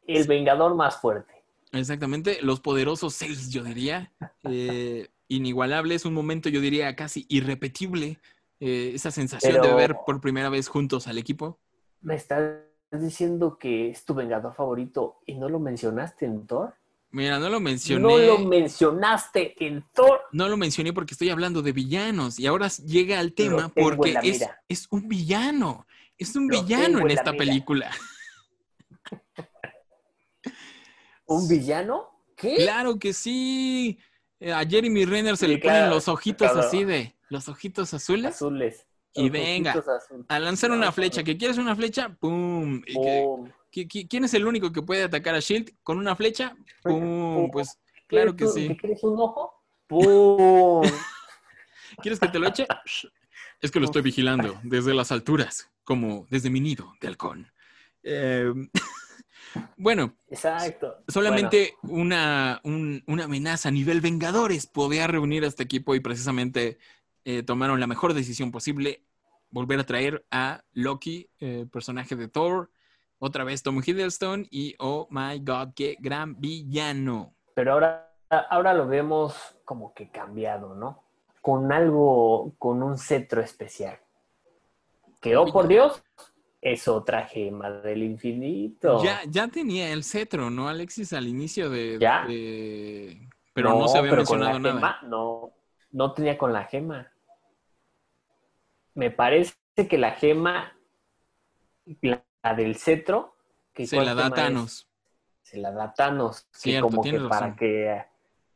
S3: El vengador más fuerte.
S2: Exactamente, los poderosos seis, yo diría. Eh, inigualable, es un momento, yo diría, casi irrepetible. Eh, esa sensación de ver por primera vez juntos al equipo.
S3: Me estás diciendo que es tu vengador favorito y no lo mencionaste en Thor.
S2: Mira, no lo mencioné.
S3: No lo mencionaste en Thor.
S2: No lo mencioné porque estoy hablando de villanos y ahora llega al tema porque es, es un villano. Es un
S3: Lo
S2: villano en esta película. <laughs>
S3: ¿Un villano? ¿Qué?
S2: Claro que sí. Eh, A Jeremy Renner se
S3: Sí,
S2: le ponen los ojitos
S3: claro.
S2: así de los ojitos azules
S3: Azules.
S2: Y
S3: Los
S2: venga,
S3: azules.
S2: a lanzar una flecha. ¿Que quieres una flecha? ¡Pum! ¿Y que-
S3: Boom.
S2: que- que- ¿Quién es el único que puede atacar a Shield con una flecha? ¡Pum! Pues claro
S3: ¿Quieres
S2: que sí.
S3: ¿que ¿Quieres un ojo? ¡Pum! <laughs>
S2: ¿Quieres que te lo eche? Es que lo estoy vigilando desde las alturas, como desde mi nido de halcón. Eh, <laughs> bueno,
S3: Exacto.
S2: solamente una, un- una amenaza a nivel Vengadores podía reunir a este equipo y precisamente eh, tomaron la mejor decisión posible, volver a traer a Loki, eh, personaje de Thor, otra vez Tom Hiddleston y oh my god, qué gran villano.
S3: Pero ahora, ahora lo vemos como que cambiado, ¿no? Con algo, con un cetro especial. Que, oh por Dios, es otra gema del infinito.
S2: Ya, ya tenía el cetro, ¿no, Alexis? Al inicio de...
S3: Ya.
S2: de- Pero no, se había mencionado
S3: la
S2: nada.
S3: gema, no, no tenía con la gema. Me parece que la gema, la, del cetro, que
S2: Se
S3: ¿cuál
S2: la da
S3: es?
S2: Thanos.
S3: Se la da Thanos. que
S2: Cierto,
S3: como que para
S2: razón.
S3: que.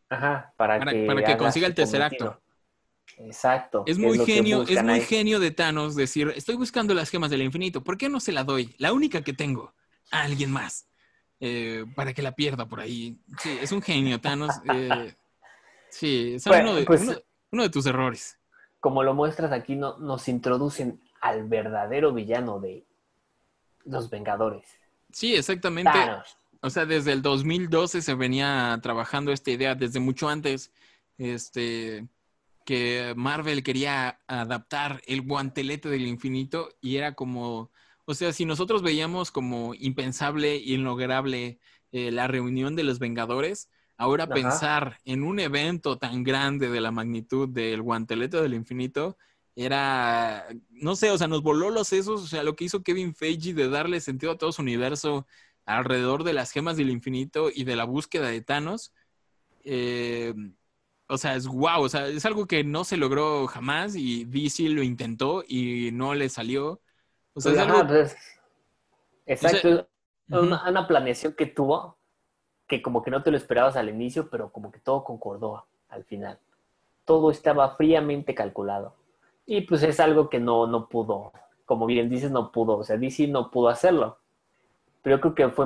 S3: Ajá, para,
S2: Para-
S3: que.
S2: para que
S3: haga
S2: consiga el tercer acto.
S3: Exacto.
S2: Es muy genio, es muy
S3: ahí.
S2: genio de Thanos decir, estoy buscando las gemas del infinito, ¿por qué no se la doy? La única que tengo, a alguien más, eh, para que la pierda por ahí. Sí, es un genio, Thanos. eh, sí, es <laughs>
S3: Bueno,
S2: uno, de,
S3: pues-
S2: uno- uno de tus errores.
S3: Como lo muestras aquí, no, nos introducen al verdadero villano de los Vengadores.
S2: Sí, exactamente.
S3: Thanos.
S2: O sea, desde el 2012 se venía trabajando esta idea, desde mucho antes, este, que Marvel quería adaptar el guantelete del infinito y era como, o sea, si nosotros veíamos como impensable y inlograble eh, la reunión de los Vengadores, ahora
S3: Ajá.
S2: pensar en un evento tan grande de la magnitud del guantelete del infinito era, no sé, o sea, nos voló los sesos, o sea, lo que hizo Kevin Feige de darle sentido a todo su universo alrededor de las gemas del infinito y de la búsqueda de Thanos. eh, o sea, es guau, o sea, es algo que no se logró jamás y DC lo intentó y no le salió. O sea, es
S3: Ajá,
S2: algo...
S3: pues, exacto.
S2: Ujú.
S3: una, una planeación que tuvo que como que no te lo esperabas al inicio, pero como que todo concordó al final. Todo estaba fríamente calculado. Y pues es algo que no, no pudo, como bien dices, no pudo, o sea, DC no pudo hacerlo. Pero yo creo que fue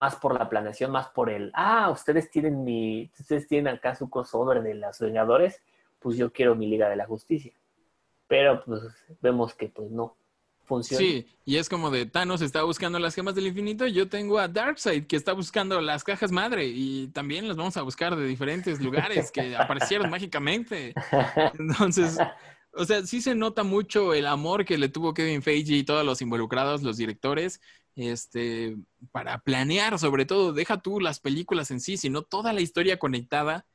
S3: más por la planeación, más por el, ah, ustedes tienen mi, ustedes tienen acá su crossover de los Vengadores, pues yo quiero mi Liga de la Justicia. Pero pues vemos que pues no funciona.
S2: Sí, y es como de Thanos está buscando las gemas del infinito, yo tengo a Darkseid que está buscando las cajas madre y también las vamos a buscar de diferentes lugares que <laughs> aparecieron mágicamente. Entonces, o sea, sí se nota mucho el amor que le tuvo Kevin Feige y todos los involucrados, los directores, este, para planear, sobre todo, deja tú las películas en sí, sino toda la historia conectada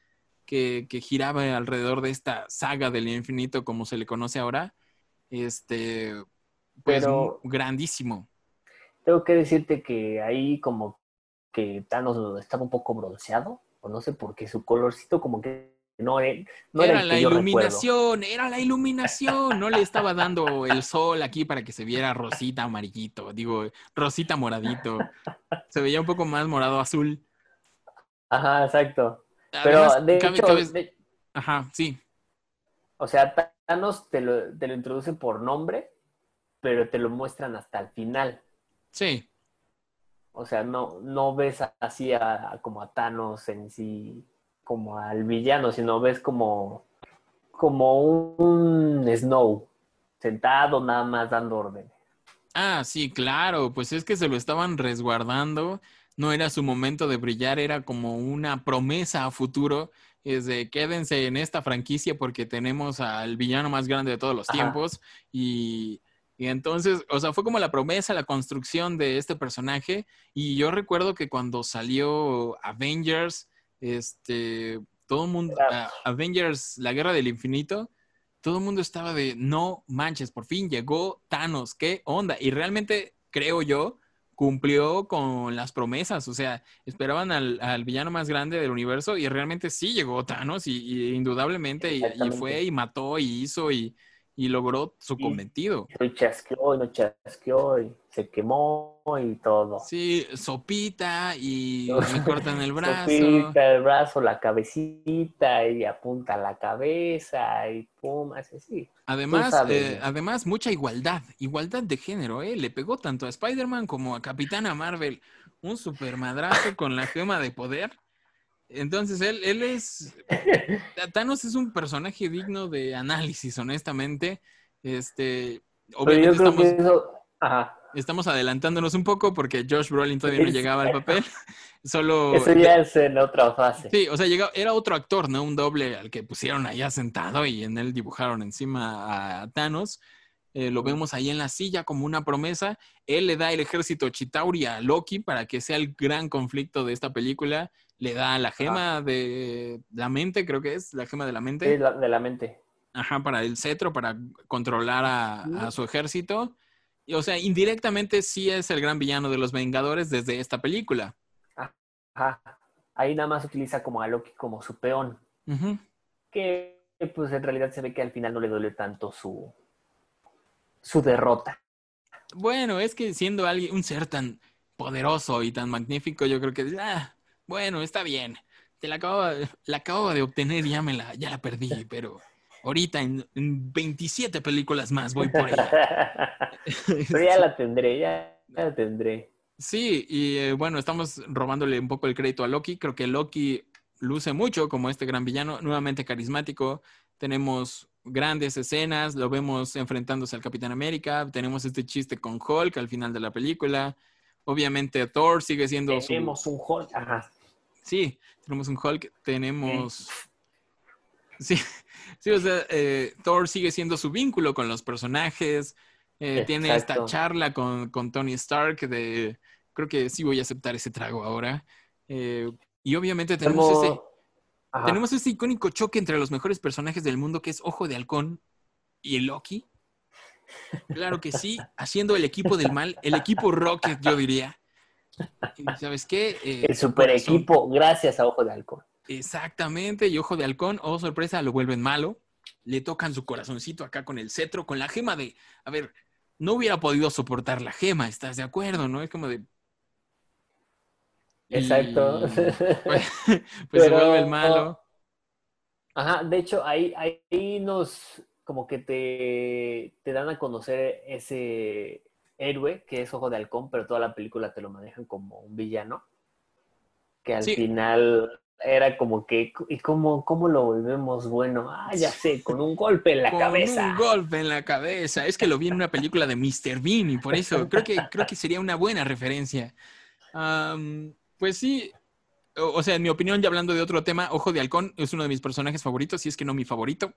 S2: que, que giraba alrededor de esta saga del infinito, como se le conoce ahora, este,
S3: Pero-
S2: mu- grandísimo.
S3: Tengo que decirte que ahí como que Thanos estaba un poco bronceado, o no sé por qué, su colorcito como que no, e- no era,
S2: era la
S3: recuerdo.
S2: iluminación, era la iluminación. No le estaba dando el sol aquí para que se viera rosita amarillito, digo, rosita moradito. Se veía un poco más morado azul.
S3: Ajá, exacto. Pero de
S2: cabe-
S3: hecho,
S2: cabe-
S3: de-
S2: Ajá, sí.
S3: o sea, Thanos te lo, te lo introducen por nombre, pero te lo muestran hasta el final.
S2: Sí,
S3: O sea, no, no ves así a, a- como a Thanos en sí, como al villano, sino ves como, como un Snow, sentado nada más dando órdenes.
S2: Ah, sí, claro, pues es que se lo estaban resguardando, no era su momento de brillar, era como una promesa a futuro, es de quédense en esta franquicia porque tenemos al villano más grande de todos los
S3: Ajá.
S2: tiempos y, y entonces, o sea, fue como la promesa, la construcción de este personaje. Y yo recuerdo que cuando salió Avengers, este, todo el mundo, Avengers, la guerra del infinito, todo el mundo estaba de, no manches, por fin llegó Thanos, ¿qué onda? Y realmente, creo yo, cumplió con las promesas, o sea, esperaban al, al villano más grande del universo y realmente sí llegó Thanos y, y indudablemente y, fue y mató y hizo y, y logró su
S3: Sí.
S2: cometido.
S3: Y chasqueó y no chasqueó y se quemó y todo.
S2: Sí, sopita y <laughs> le cortan el brazo.
S3: Sopita, el brazo, la cabecita y apunta la cabeza y pum, así.
S2: Además,
S3: sabes,
S2: eh, además, mucha igualdad, igualdad de género, ¿eh? Le pegó tanto a Spider-Man como a Capitana Marvel. Un super madrazo con la gema de poder. Entonces, él, él es. <laughs> Thanos es un personaje digno de análisis, honestamente. Este. Obviamente
S3: yo creo
S2: estamos,
S3: que eso, ajá,
S2: estamos adelantándonos un poco porque Josh Brolin todavía no llegaba al papel. <laughs> Solo.
S3: eso ya es en otra fase.
S2: Sí, o sea, llegó, era otro actor, ¿no? Un doble al que pusieron allá sentado y en él dibujaron encima a Thanos. Eh, lo vemos ahí en la silla como una promesa. Él le da el ejército Chitauri a Loki para que sea el gran conflicto de esta película. Le da la gema de la mente, creo que es, la gema de la mente.
S3: Sí, la- de la mente.
S2: Ajá, para el cetro, para controlar a, a su ejército. Y, o sea, indirectamente sí es el gran villano de los Vengadores desde esta película.
S3: Ajá. Ahí nada más utiliza como a Loki como su peón. Que pues en realidad se ve que al final no le duele tanto su, su derrota.
S2: Bueno, es que siendo alguien, un ser tan poderoso y tan magnífico, yo creo que, ah, bueno, está bien. Te la acabo, la acabo de obtener y ya me la, ya la perdí, pero ahorita en, en 27 películas más voy por ella. <laughs>
S3: Pero ya la tendré, ya, ya la <laughs> tendré.
S2: Sí, y eh, bueno, estamos robándole un poco el crédito a Loki. Creo que Loki luce mucho como este gran villano, nuevamente carismático. Tenemos grandes escenas, lo vemos enfrentándose al Capitán América. Tenemos este chiste con Hulk al final de la película. Obviamente Thor sigue siendo su...
S3: Tenemos un Hulk. Ajá.
S2: Sí, tenemos un Hulk, tenemos... Sí, sí, <laughs> o sea, eh, Thor sigue siendo su vínculo con los personajes. eh, tiene esta charla con, con Tony Stark de... Creo que sí voy a aceptar ese trago ahora. Eh, y obviamente tenemos ese,
S3: Ajá.
S2: tenemos ese icónico choque entre los mejores personajes del mundo que es Ojo de Halcón y el Loki. Claro que sí, haciendo el equipo del mal, el equipo Rocket, yo diría. ¿Sabes qué? Eh,
S3: El super equipo, gracias a Ojo de Halcón.
S2: Exactamente, y Ojo de Halcón, oh sorpresa, lo vuelven malo. Le tocan su corazoncito acá con el cetro, con la gema de. A ver, no hubiera podido soportar la gema, ¿estás de acuerdo? ¿No? Es como de. Y-
S3: Exacto. <laughs>
S2: Pues, pues se
S3: Pero-
S2: vuelve el malo.
S3: Ajá, de hecho, ahí, ahí nos como que te, te dan a conocer ese héroe que es Ojo de Halcón, pero toda la película te lo manejan como un villano. Que al
S2: Sí.
S3: final era como que, ¿y cómo, cómo lo volvemos bueno? Ah, ya sé, con un golpe en la
S2: con
S3: cabeza.
S2: un golpe en la cabeza. Es que lo vi en una película de Mr. Bean y por eso creo que, creo que sería una buena referencia. Pues sí, o, o sea, en mi opinión, ya hablando de otro tema, Ojo de Halcón es uno de mis personajes favoritos, si es que no mi favorito.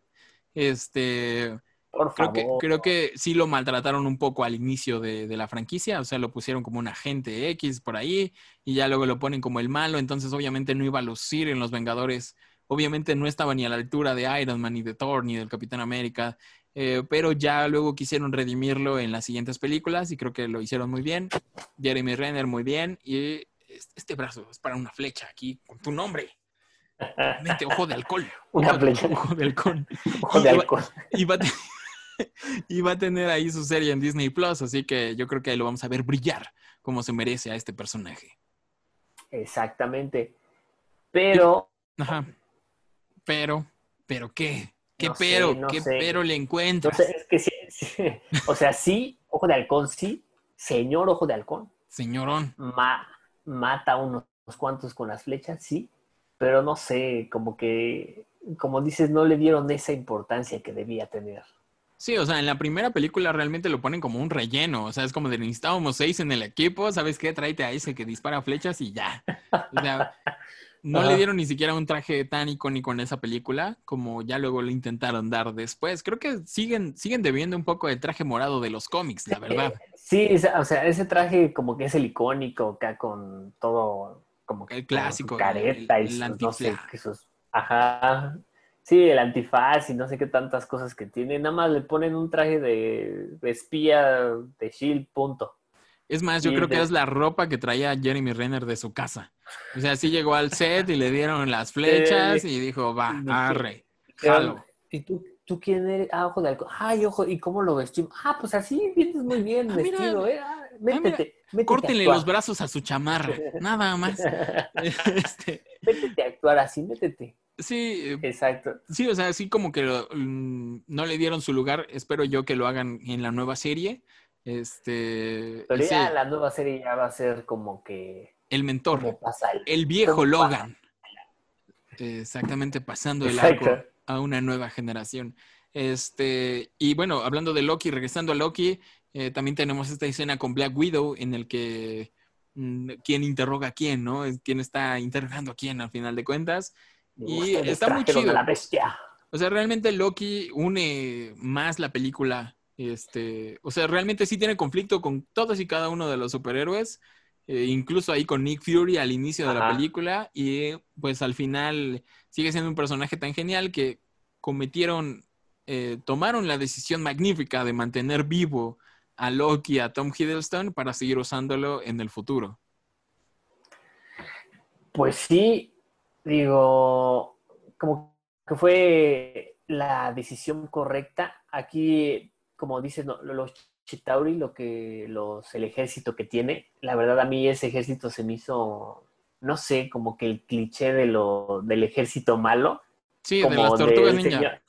S2: Este,
S3: Por
S2: creo
S3: favor.
S2: que, creo que sí lo maltrataron un poco al inicio de, de la franquicia, o sea, lo pusieron como un agente X por ahí y ya luego lo ponen como el malo, entonces obviamente no iba a lucir en los Vengadores, obviamente no estaba ni a la altura de Iron Man, ni de Thor, ni del Capitán América, eh, pero ya luego quisieron redimirlo en las siguientes películas y creo que lo hicieron muy bien, Jeremy Renner muy bien y este este brazo es para una flecha aquí con tu nombre. <laughs> Mente, ojo de alcohol.
S3: Una
S2: ojo,
S3: flecha.
S2: ojo de halcón.
S3: Ojo de
S2: Y-
S3: Halcón.
S2: y va, a <laughs> y va a tener ahí su serie en Disney Plus, así que yo creo que ahí lo vamos a ver brillar como se merece a este personaje.
S3: Exactamente. Pero
S2: Ajá. Pero, ¿pero qué? ¿Qué
S3: No sé,
S2: pero?
S3: no
S2: ¿Qué
S3: sé.
S2: pero le encuentras?
S3: Es que sí, sí. O sea, sí, Ojo de Halcón, sí. Señor Ojo de Halcón.
S2: Señorón.
S3: ma- mata a unos cuantos con las flechas, sí. Pero no sé, como que, como dices, no le dieron esa importancia que debía tener.
S2: Sí, o sea, en la primera película realmente lo ponen como un relleno. O sea, es como de necesitábamos seis en el equipo. ¿Sabes qué? Tráete a ese que dispara flechas y ya. O sea, no le dieron ni siquiera un traje tan icónico en esa película como ya luego lo intentaron dar después. Creo que siguen, siguen debiendo un poco el traje morado de los cómics, la verdad.
S3: Sí, o sea, ese traje como que es el icónico acá con todo, como que
S2: El clásico,
S3: careta
S2: el-
S3: y
S2: el
S3: sus, no sé,
S2: antifaz.
S3: que sus, ajá, sí, el antifaz y no sé qué tantas cosas que tiene. Nada más le ponen un traje de, de espía de Shield, punto.
S2: Es más, yo
S3: Y
S2: creo que es la ropa que traía Jeremy Renner de su casa. O sea, sí llegó al set y le dieron las flechas y dijo, va, arre, jalo.
S3: ¿Y tú, tú quién eres? Ah, ojo de halcón. Ay, ojo, ¿y cómo lo vestimos? Ah, pues así vienes muy bien
S2: Ah, mira.
S3: vestido, ¿eh? Ah,
S2: mira,
S3: métete, métete a
S2: Córtenle los brazos a su chamarra, nada más. <laughs> Este,
S3: métete a actuar así, métete.
S2: sí, eh,
S3: Exacto.
S2: sí, o sea, así como que lo- mm, no le dieron su lugar. Espero yo que lo hagan en la nueva serie. Este,
S3: Pero
S2: ese-
S3: la nueva serie ya va a ser como que...
S2: el mentor,
S3: ¿Cómo pasa el...
S2: el viejo
S3: pasa?
S2: Logan. Exactamente, pasando el
S3: Exacto.
S2: arco a una nueva generación. Este, y bueno, hablando de Loki, regresando a Loki, eh, también tenemos esta escena con Black Widow en el que mm, quién interroga a quién, ¿no? Es quién está interrogando a quién al final de cuentas. Y está muy chido.
S3: la bestia.
S2: O sea, realmente Loki une más la película. Este, o sea, realmente sí tiene conflicto con todos y cada uno de los superhéroes. Eh, incluso ahí con Nick Fury al inicio de la película. Y pues al final sigue siendo un personaje tan genial que cometieron, eh, tomaron la decisión magnífica de mantener vivo a Loki, a Tom Hiddleston, para seguir usándolo en el futuro.
S3: Pues sí, digo, como que fue la decisión correcta. Aquí, como dicen no, los Chitauri, lo que los, el ejército que tiene, la verdad a mí ese ejército se me hizo, no sé, como que el cliché de lo, del ejército malo.
S2: Sí, de las tortugas
S3: del
S2: ninja.
S3: señor-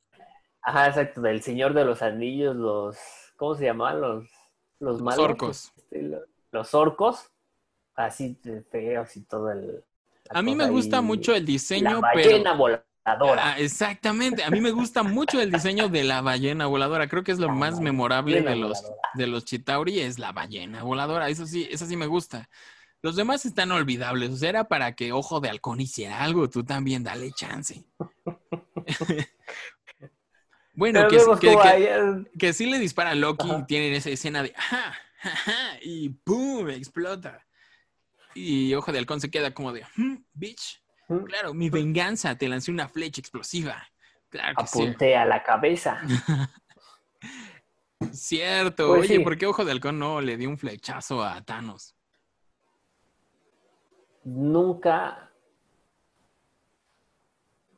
S3: Ajá, exacto, del Señor de los Anillos, los, ¿cómo se llamaban? Los, los malos.
S2: orcos.
S3: este, lo- los orcos, así feos y todo el...
S2: A mí me gusta
S3: ahí.
S2: mucho el diseño,
S3: La
S2: pero...
S3: ballena voladora.
S2: Ah, exactamente. A mí me gusta mucho el diseño de la ballena voladora. Creo que es lo
S3: La
S2: más memorable de los,
S3: voladora.
S2: de los Chitauri, es la ballena voladora. Eso sí, eso sí me gusta. Los demás están olvidables. O sea, era para que Ojo de Halcón hiciera algo. Tú también dale chance. <laughs> bueno, que, que, que sí le dispara a Loki
S3: Ajá.
S2: y tienen esa escena de ajá, ajá, y ¡pum! explota. Y Ojo de Halcón se queda como de, "Hmm, bitch. Claro, mi venganza, te lancé una flecha explosiva. Claro que sí.
S3: apunté a la cabeza. <laughs>
S2: Cierto.
S3: Pues
S2: Oye,
S3: sí.
S2: ¿por qué Ojo de Halcón no le dio un flechazo a Thanos?
S3: Nunca.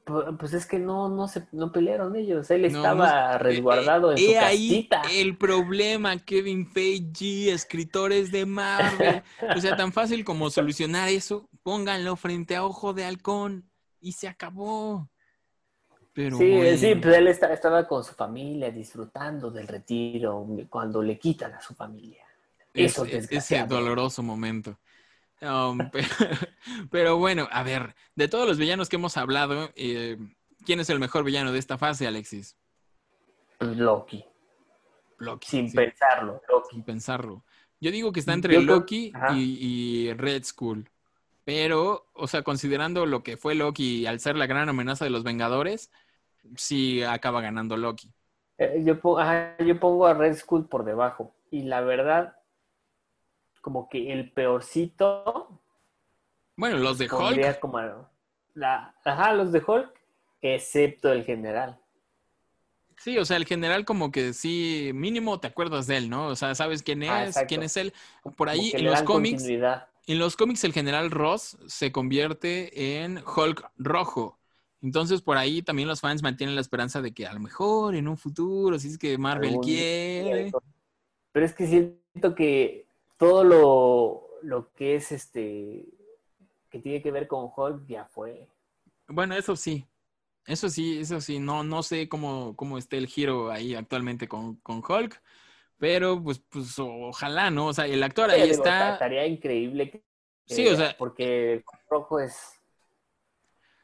S3: Pu- Pues es que no, no se no pelearon ellos. Él estaba
S2: no-
S3: resguardado en
S2: Eh,
S3: su
S2: eh, ahí
S3: casita.
S2: el problema, Kevin Feige, escritores de Marvel. O sea, tan fácil como solucionar eso, pónganlo frente a Ojo de Halcón y se acabó. Pero
S3: Sí,
S2: bueno,
S3: sí, pues él esta- estaba con su familia disfrutando del retiro cuando le quitan a su familia.
S2: es-
S3: Eso,
S2: ese doloroso momento. Um, <laughs> pero, pero bueno, a ver, de todos los villanos que hemos hablado, eh, ¿quién es el mejor villano de esta fase, Alexis?
S3: Pues Loki,
S2: Loki.
S3: sin
S2: sí.
S3: pensarlo, Loki.
S2: sin pensarlo. Yo digo que está entre
S3: Yo
S2: Loki y, y Red Skull. Pero, o sea, considerando lo que fue Loki al ser la gran amenaza de los Vengadores, sí acaba ganando Loki.
S3: Eh, yo, po- ajá, yo pongo a Red Skull por debajo. Y la verdad, como que el peorcito
S2: Bueno, los de Hulk,
S3: como la, ajá, los de Hulk, excepto el general.
S2: sí, o sea, el general como que sí, mínimo te acuerdas de él, ¿no? O sea, sabes quién es,
S3: Ah, exacto.
S2: quién es él. Por ahí en los cómics, en los cómics el general Ross se convierte en Hulk rojo. Entonces, por ahí también los fans mantienen la esperanza de que a lo mejor en un futuro, si es que Marvel
S3: Algún día,
S2: quiere.
S3: Pero es que siento que todo lo, lo que es este que tiene que ver con Hulk ya fue.
S2: Bueno, eso sí. Eso sí, eso sí. No, no sé cómo, cómo esté el giro ahí actualmente con, con Hulk. Pero pues, pues ojalá, ¿no? O sea, el actor ahí
S3: Digo,
S2: está.
S3: Estaría increíble. que-
S2: Sí, o sea-
S3: Porque el rojo es.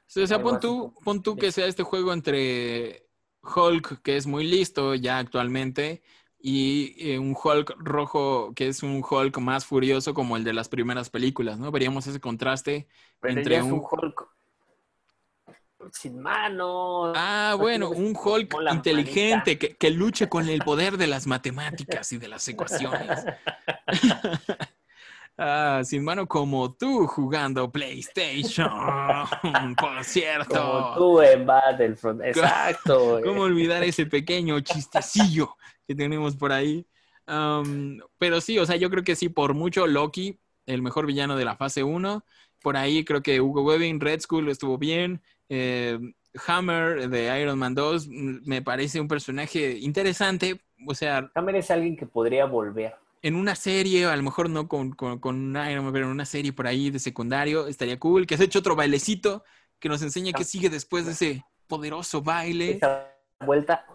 S2: Sí, O sea, pon tú, pon tú que sea este juego entre Hulk que es muy listo ya actualmente y eh, un Hulk rojo que es un Hulk más furioso como el de las primeras películas, ¿no? Veríamos ese contraste
S3: Pero
S2: entre
S3: es
S2: un...
S3: un Hulk sin manos.
S2: Ah,
S3: no
S2: bueno, un Hulk inteligente que, que luche con el poder de las matemáticas y de las ecuaciones. <laughs> <laughs> Ah, sin mano como tú jugando PlayStation, <laughs> por cierto.
S3: Como tú en Battlefront. <laughs> Exacto. güey.
S2: ¿Cómo olvidar ese pequeño chistecillo que tenemos por ahí? Pero sí, o sea, yo creo que sí, por mucho Loki, el mejor villano de la fase 1. Por ahí creo que Hugo Webbing, Red Skull estuvo bien. Eh, Hammer de Iron Man 2 mm, me parece un personaje interesante. O sea,
S3: Hammer es alguien que podría volver.
S2: En una serie, a lo mejor no con, con, Man, pero en una serie por ahí de secundario, estaría cool. Que has hecho otro bailecito que nos enseña qué sigue después de ese poderoso baile.
S3: Esa vuelta.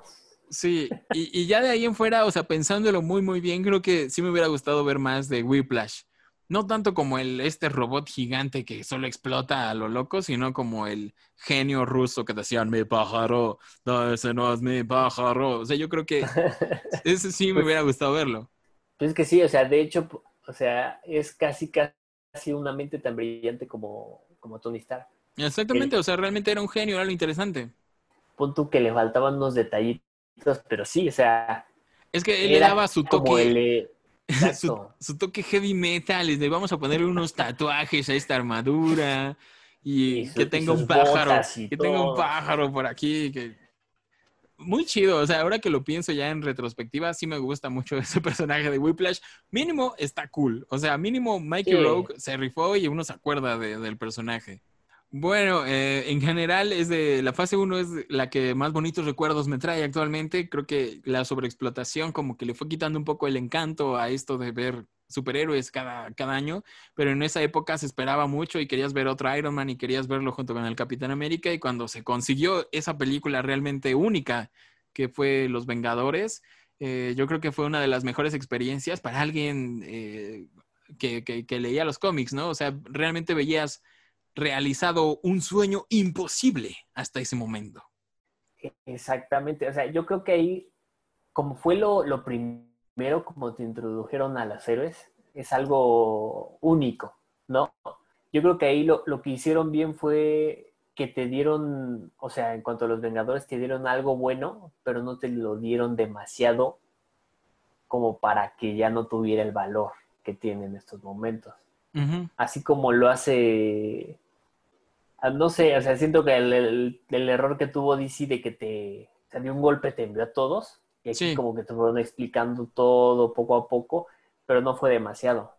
S2: Sí, y, y ya de ahí en fuera, o sea, pensándolo muy, muy bien, creo que sí me hubiera gustado ver más de Whiplash. No tanto como el, este robot gigante que solo explota a lo loco, sino como el genio ruso que decían, mi pájaro, no, ese no es mi pájaro. O sea, yo creo que <laughs> ese sí me
S3: Pues-
S2: hubiera gustado verlo.
S3: Pues es que sí, o sea, de hecho, o sea, es casi, casi una mente tan brillante como, como Tony Stark.
S2: Exactamente, o sea, realmente era un genio, era lo interesante.
S3: Pon tú que le faltaban unos detallitos, pero sí, o sea,
S2: Es que él le daba su toque,
S3: el... eh, <laughs>
S2: su, su toque heavy metal, de, vamos a ponerle unos tatuajes a esta armadura y,
S3: Y su-
S2: que tenga un pájaro, que tenga un
S3: todo.
S2: pájaro por aquí, que muy chido, o sea, ahora que lo pienso ya en retrospectiva, sí me gusta mucho <laughs> ese personaje de Whiplash, mínimo está cool, o sea, mínimo Mikey
S3: Sí.
S2: Rogue se rifó y uno se acuerda de- del personaje. Bueno, eh, en general es de la fase 1 es la que más bonitos recuerdos me trae actualmente. Creo que la sobreexplotación como que le fue quitando un poco el encanto a esto de ver superhéroes cada, cada año, pero en esa época se esperaba mucho y querías ver otro Iron Man y querías verlo junto con el Capitán América y cuando se consiguió esa película realmente única que fue Los Vengadores, eh, yo creo que fue una de las mejores experiencias para alguien eh, que, que- leía los cómics, ¿no? O sea, realmente veías realizado un sueño imposible hasta ese momento.
S3: Exactamente, o sea, yo creo que ahí, como fue lo, lo primero, como te introdujeron a los héroes, es algo único, ¿no? Yo creo que ahí lo, lo que hicieron bien fue que te dieron, o sea, en cuanto a los Vengadores, te dieron algo bueno, pero no te lo dieron demasiado como para que ya no tuviera el valor que tiene en estos momentos. Así como lo hace, ah, no sé, o sea, siento que el, el- el error que tuvo DC de que te salió un golpe, te envió a todos, y aquí
S2: Sí.
S3: como que te fueron explicando todo poco a poco, pero no fue demasiado.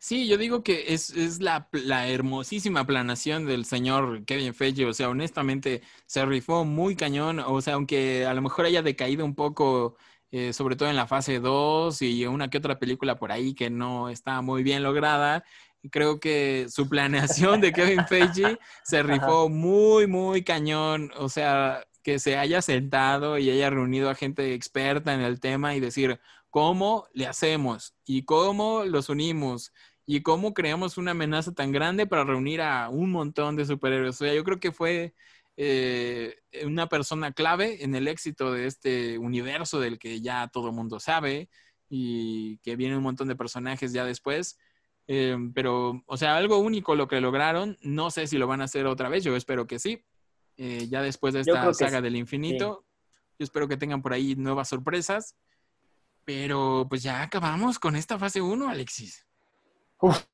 S2: Sí, yo digo que es, es la, la hermosísima planación del señor Kevin Feige. O sea, honestamente se rifó muy cañón. O sea, aunque a lo mejor haya decaído un poco, eh, sobre todo en la fase 2 y una que otra película por ahí que no está muy bien lograda, creo que su planeación de Kevin Feige se <laughs> rifó muy, muy cañón. O sea, que se haya sentado y haya reunido a gente experta en el tema y decir, ¿cómo le hacemos? ¿Y cómo los unimos? ¿Y cómo creamos una amenaza tan grande para reunir a un montón de superhéroes? O sea, yo creo que fue eh, una persona clave en el éxito de este universo del que ya todo el mundo sabe y que viene un montón de personajes ya después. Eh, pero, o sea, algo único lo que lograron. No sé si lo van a hacer otra vez. Yo espero que sí. Eh, ya después de esta saga
S3: sí.
S2: del infinito. Yo espero que tengan por ahí nuevas sorpresas. Pero pues ya acabamos con esta fase 1, Alexis.
S3: Uf,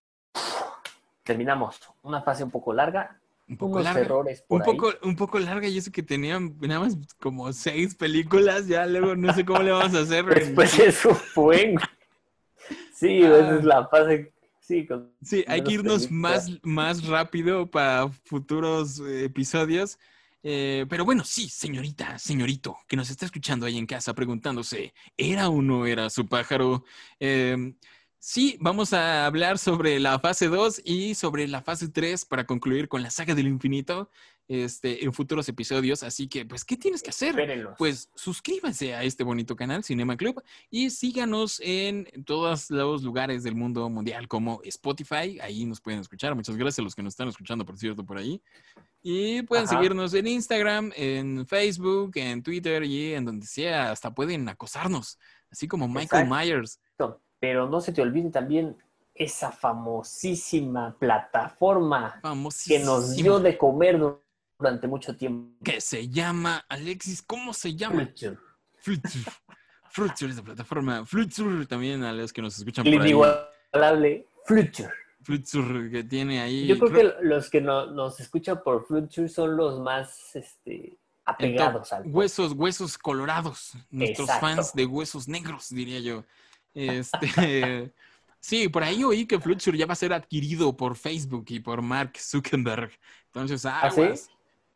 S3: terminamos. Una fase un poco larga,
S2: Un poco
S3: unos
S2: larga.
S3: errores por
S2: Un
S3: ahí.
S2: poco, un poco larga y eso que tenían nada más como seis películas, ya luego no sé cómo le vamos a hacer.
S3: Después eso fue. Sí,
S2: Ah.
S3: esa es la fase. Sí,
S2: Sí, hay que irnos
S3: películas.
S2: más, más rápido para futuros eh, episodios. Eh, pero bueno, sí, señorita, señorito, que nos está escuchando ahí en casa preguntándose, ¿era o no era su pájaro? Eh, Sí, vamos a hablar sobre la fase 2 y sobre la fase 3 para concluir con la saga del infinito este, en futuros episodios. Así que, pues, ¿qué tienes que hacer?
S3: Espérenlos.
S2: Pues suscríbanse a este bonito canal, Cinema Club, y síganos en todos los lugares del mundo mundial como Spotify. Ahí nos pueden escuchar. Muchas gracias a los que nos están escuchando, por cierto, por ahí. Y pueden
S3: Ajá.
S2: seguirnos en Instagram, en Facebook, en Twitter y en donde sea. Hasta pueden acosarnos, así como Michael
S3: Exacto.
S2: Myers.
S3: Pero no se te olviden también esa famosísima plataforma que nos dio de comer durante mucho tiempo.
S2: que se llama Alexis, ¿cómo se llama?
S3: Fluture.
S2: Flutsur. Flutsur es la plataforma. Flutsur también a los que nos escuchan por ahí.
S3: Fluture.
S2: Flutsur que tiene ahí.
S3: Yo creo que los que no- nos escuchan por Fluture son los más este, apegados al
S2: Huesos, huesos colorados. Nuestros
S3: Exacto.
S2: fans de huesos negros, diría yo. Este. <laughs> Sí, por ahí oí que Flutsur ya va a ser adquirido por Facebook y por Mark Zuckerberg. Entonces,
S3: ¿Ah, sí?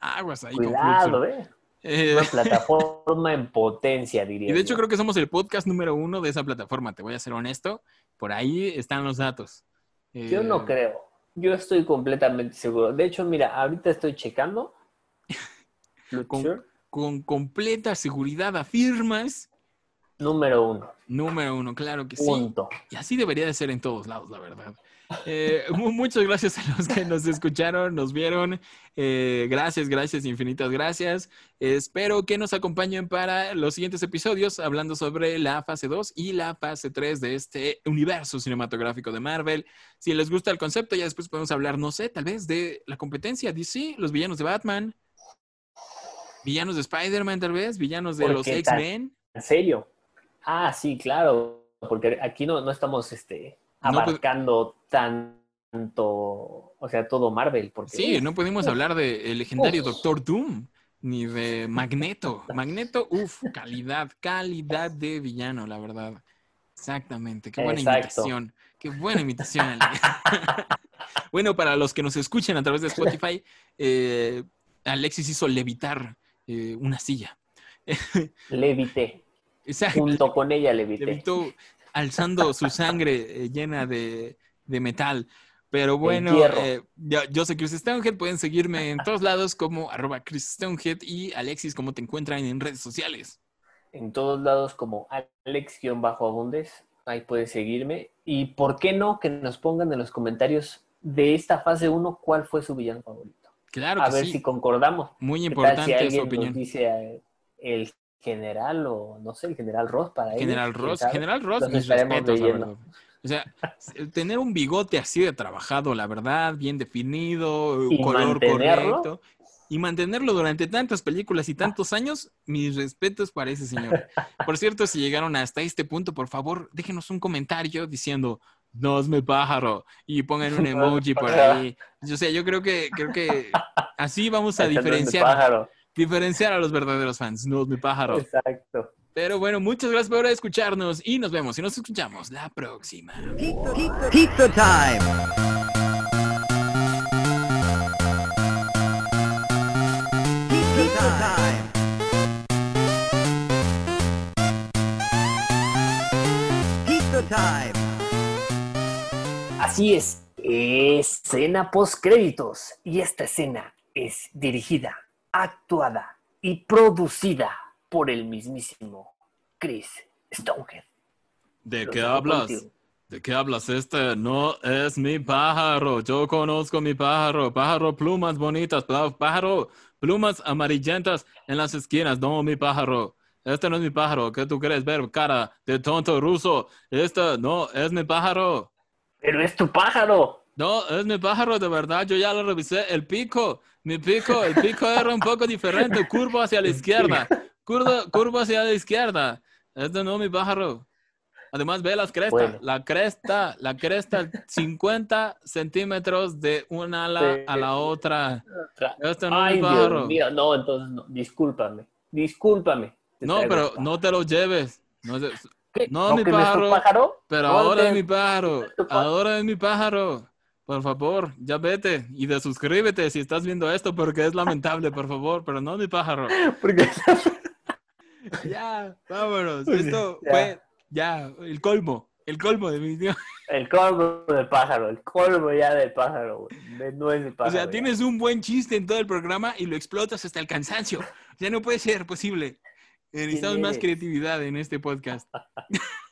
S2: Aguas. Ahí con
S3: Cuidado. ¿eh?
S2: Eh,
S3: Una <laughs> plataforma en potencia, diría
S2: Y de hecho
S3: yo.
S2: creo que somos el podcast número uno de esa plataforma, te voy a ser honesto. Por ahí están los datos.
S3: Yo
S2: Eh,
S3: no creo. Yo estoy completamente seguro. De hecho, mira, ahorita estoy checando. <laughs> Fluture,
S2: Con completa seguridad afirmas.
S3: número uno.
S2: Número uno, claro que sí.
S3: Punto.
S2: Y así debería de ser en todos lados, la verdad. Eh, mu- muchas gracias a los que nos escucharon, nos vieron. Eh, gracias, gracias, infinitas gracias. espero que nos acompañen para los siguientes episodios hablando sobre la fase 2 y la fase 3 de este universo cinematográfico de Marvel. Si les gusta el concepto, ya después podemos hablar, no sé, tal vez de la competencia DC, los villanos de Batman, villanos de Spider-Man, tal vez, villanos de
S3: ¿Por
S2: los? X-Men.
S3: ¿En serio? Ah, sí, claro. Porque aquí no, no estamos este,
S2: No, pues-
S3: abarcando tanto, o sea, todo Marvel. Porque,
S2: Sí, no pudimos hablar del legendario
S3: Uf.
S2: Doctor Doom, ni de Magneto. Magneto, uff, calidad, calidad de villano, la verdad. Exactamente, qué buena
S3: Exacto.
S2: imitación, qué buena imitación. <laughs> Bueno, para los que nos escuchen a través de Spotify, eh, Alexis hizo levitar eh, una silla. <laughs>
S3: Levité.
S2: Exacto,
S3: Junto con ella levité.
S2: levitó alzando su sangre eh, llena de, de metal. Pero bueno, eh, yo, yo soy Chris Stonehead. Pueden seguirme en todos lados como arroba Chris Stonehead. Y Alexis, ¿cómo te encuentran en redes sociales?
S3: En todos lados como Alex-Abundes. Ahí puedes seguirme. Y por qué no que nos pongan en los comentarios de esta fase 1 cuál fue su villano favorito.
S2: Claro
S3: A
S2: que
S3: ver
S2: sí.
S3: si concordamos.
S2: Muy
S3: ¿Qué tal
S2: importante
S3: si
S2: su
S3: alguien
S2: opinión.
S3: nos dice eh, el general o no sé, el general Ross para ellos?
S2: General Ross? General Ross,
S3: Los
S2: mis respetos, la verdad. O sea, <laughs> tener un bigote así de trabajado, la verdad, bien definido,
S3: Y
S2: color
S3: mantenerlo.
S2: correcto. Y mantenerlo durante tantas películas y tantos años, mis respetos para ese señor. Por cierto, si llegaron hasta este punto, por favor, déjenos un comentario diciendo, no es mi pájaro, y pongan un <laughs> emoji por ahí. Yo sé, yo creo que, creo que así vamos a diferenciar,
S3: pájaro.
S2: Diferenciar a los verdaderos fans. No es mi pájaro.
S3: Exacto.
S2: Pero bueno, muchas gracias por escucharnos y nos vemos y nos escuchamos la próxima.
S1: Pizza, pizza, pizza time! Pizza time! Pizza time!
S3: Así es, escena post créditos. Y esta escena es dirigida, actuada y producida por el mismísimo Chris Stonehead.
S2: ¿De
S3: Los
S2: qué hablas?
S3: contigo.
S2: ¿De qué hablas? Este no es mi pájaro. Yo conozco mi pájaro. Pájaro, plumas bonitas. Pájaro, plumas amarillentas en las esquinas. No, mi pájaro. Este no es mi pájaro. ¿Qué tú quieres ver? Cara de tonto ruso. Este no es mi pájaro.
S3: Pero es tu pájaro.
S2: No, es mi pájaro de verdad. Yo ya lo revisé. El pico, mi pico, el pico era un poco diferente. Curvo hacia la <laughs> izquierda. Curvo, curvo hacia la izquierda. Este no mi pájaro. Además, ve las crestas.
S3: Bueno.
S2: La cresta, la cresta, 50 centímetros de una ala
S3: Sí.
S2: a la otra. Este no es
S3: Ay,
S2: mi pájaro.
S3: Dios mío. No, entonces no. Discúlpame. Discúlpame.
S2: No, pero no te lo lleves. No no, mi
S3: no tu
S2: pájaro.
S3: pájaro?
S2: Pero ahora es mi pájaro. Ahora es mi pájaro. Por favor, ya vete y de suscríbete si estás viendo esto porque es lamentable, por favor, pero no es mi pájaro. <laughs>
S3: Porque
S2: Ya, vámonos. Esto
S3: ya.
S2: fue ya el colmo. El colmo, definitivamente.
S3: El colmo del pájaro, el colmo ya del pájaro, güey. De nuez de pájaro.
S2: O sea,
S3: ya.
S2: tienes un buen chiste en todo el programa y lo explotas hasta el cansancio. Ya no puede ser posible. Eh, Necesitamos más creatividad en este podcast. <laughs>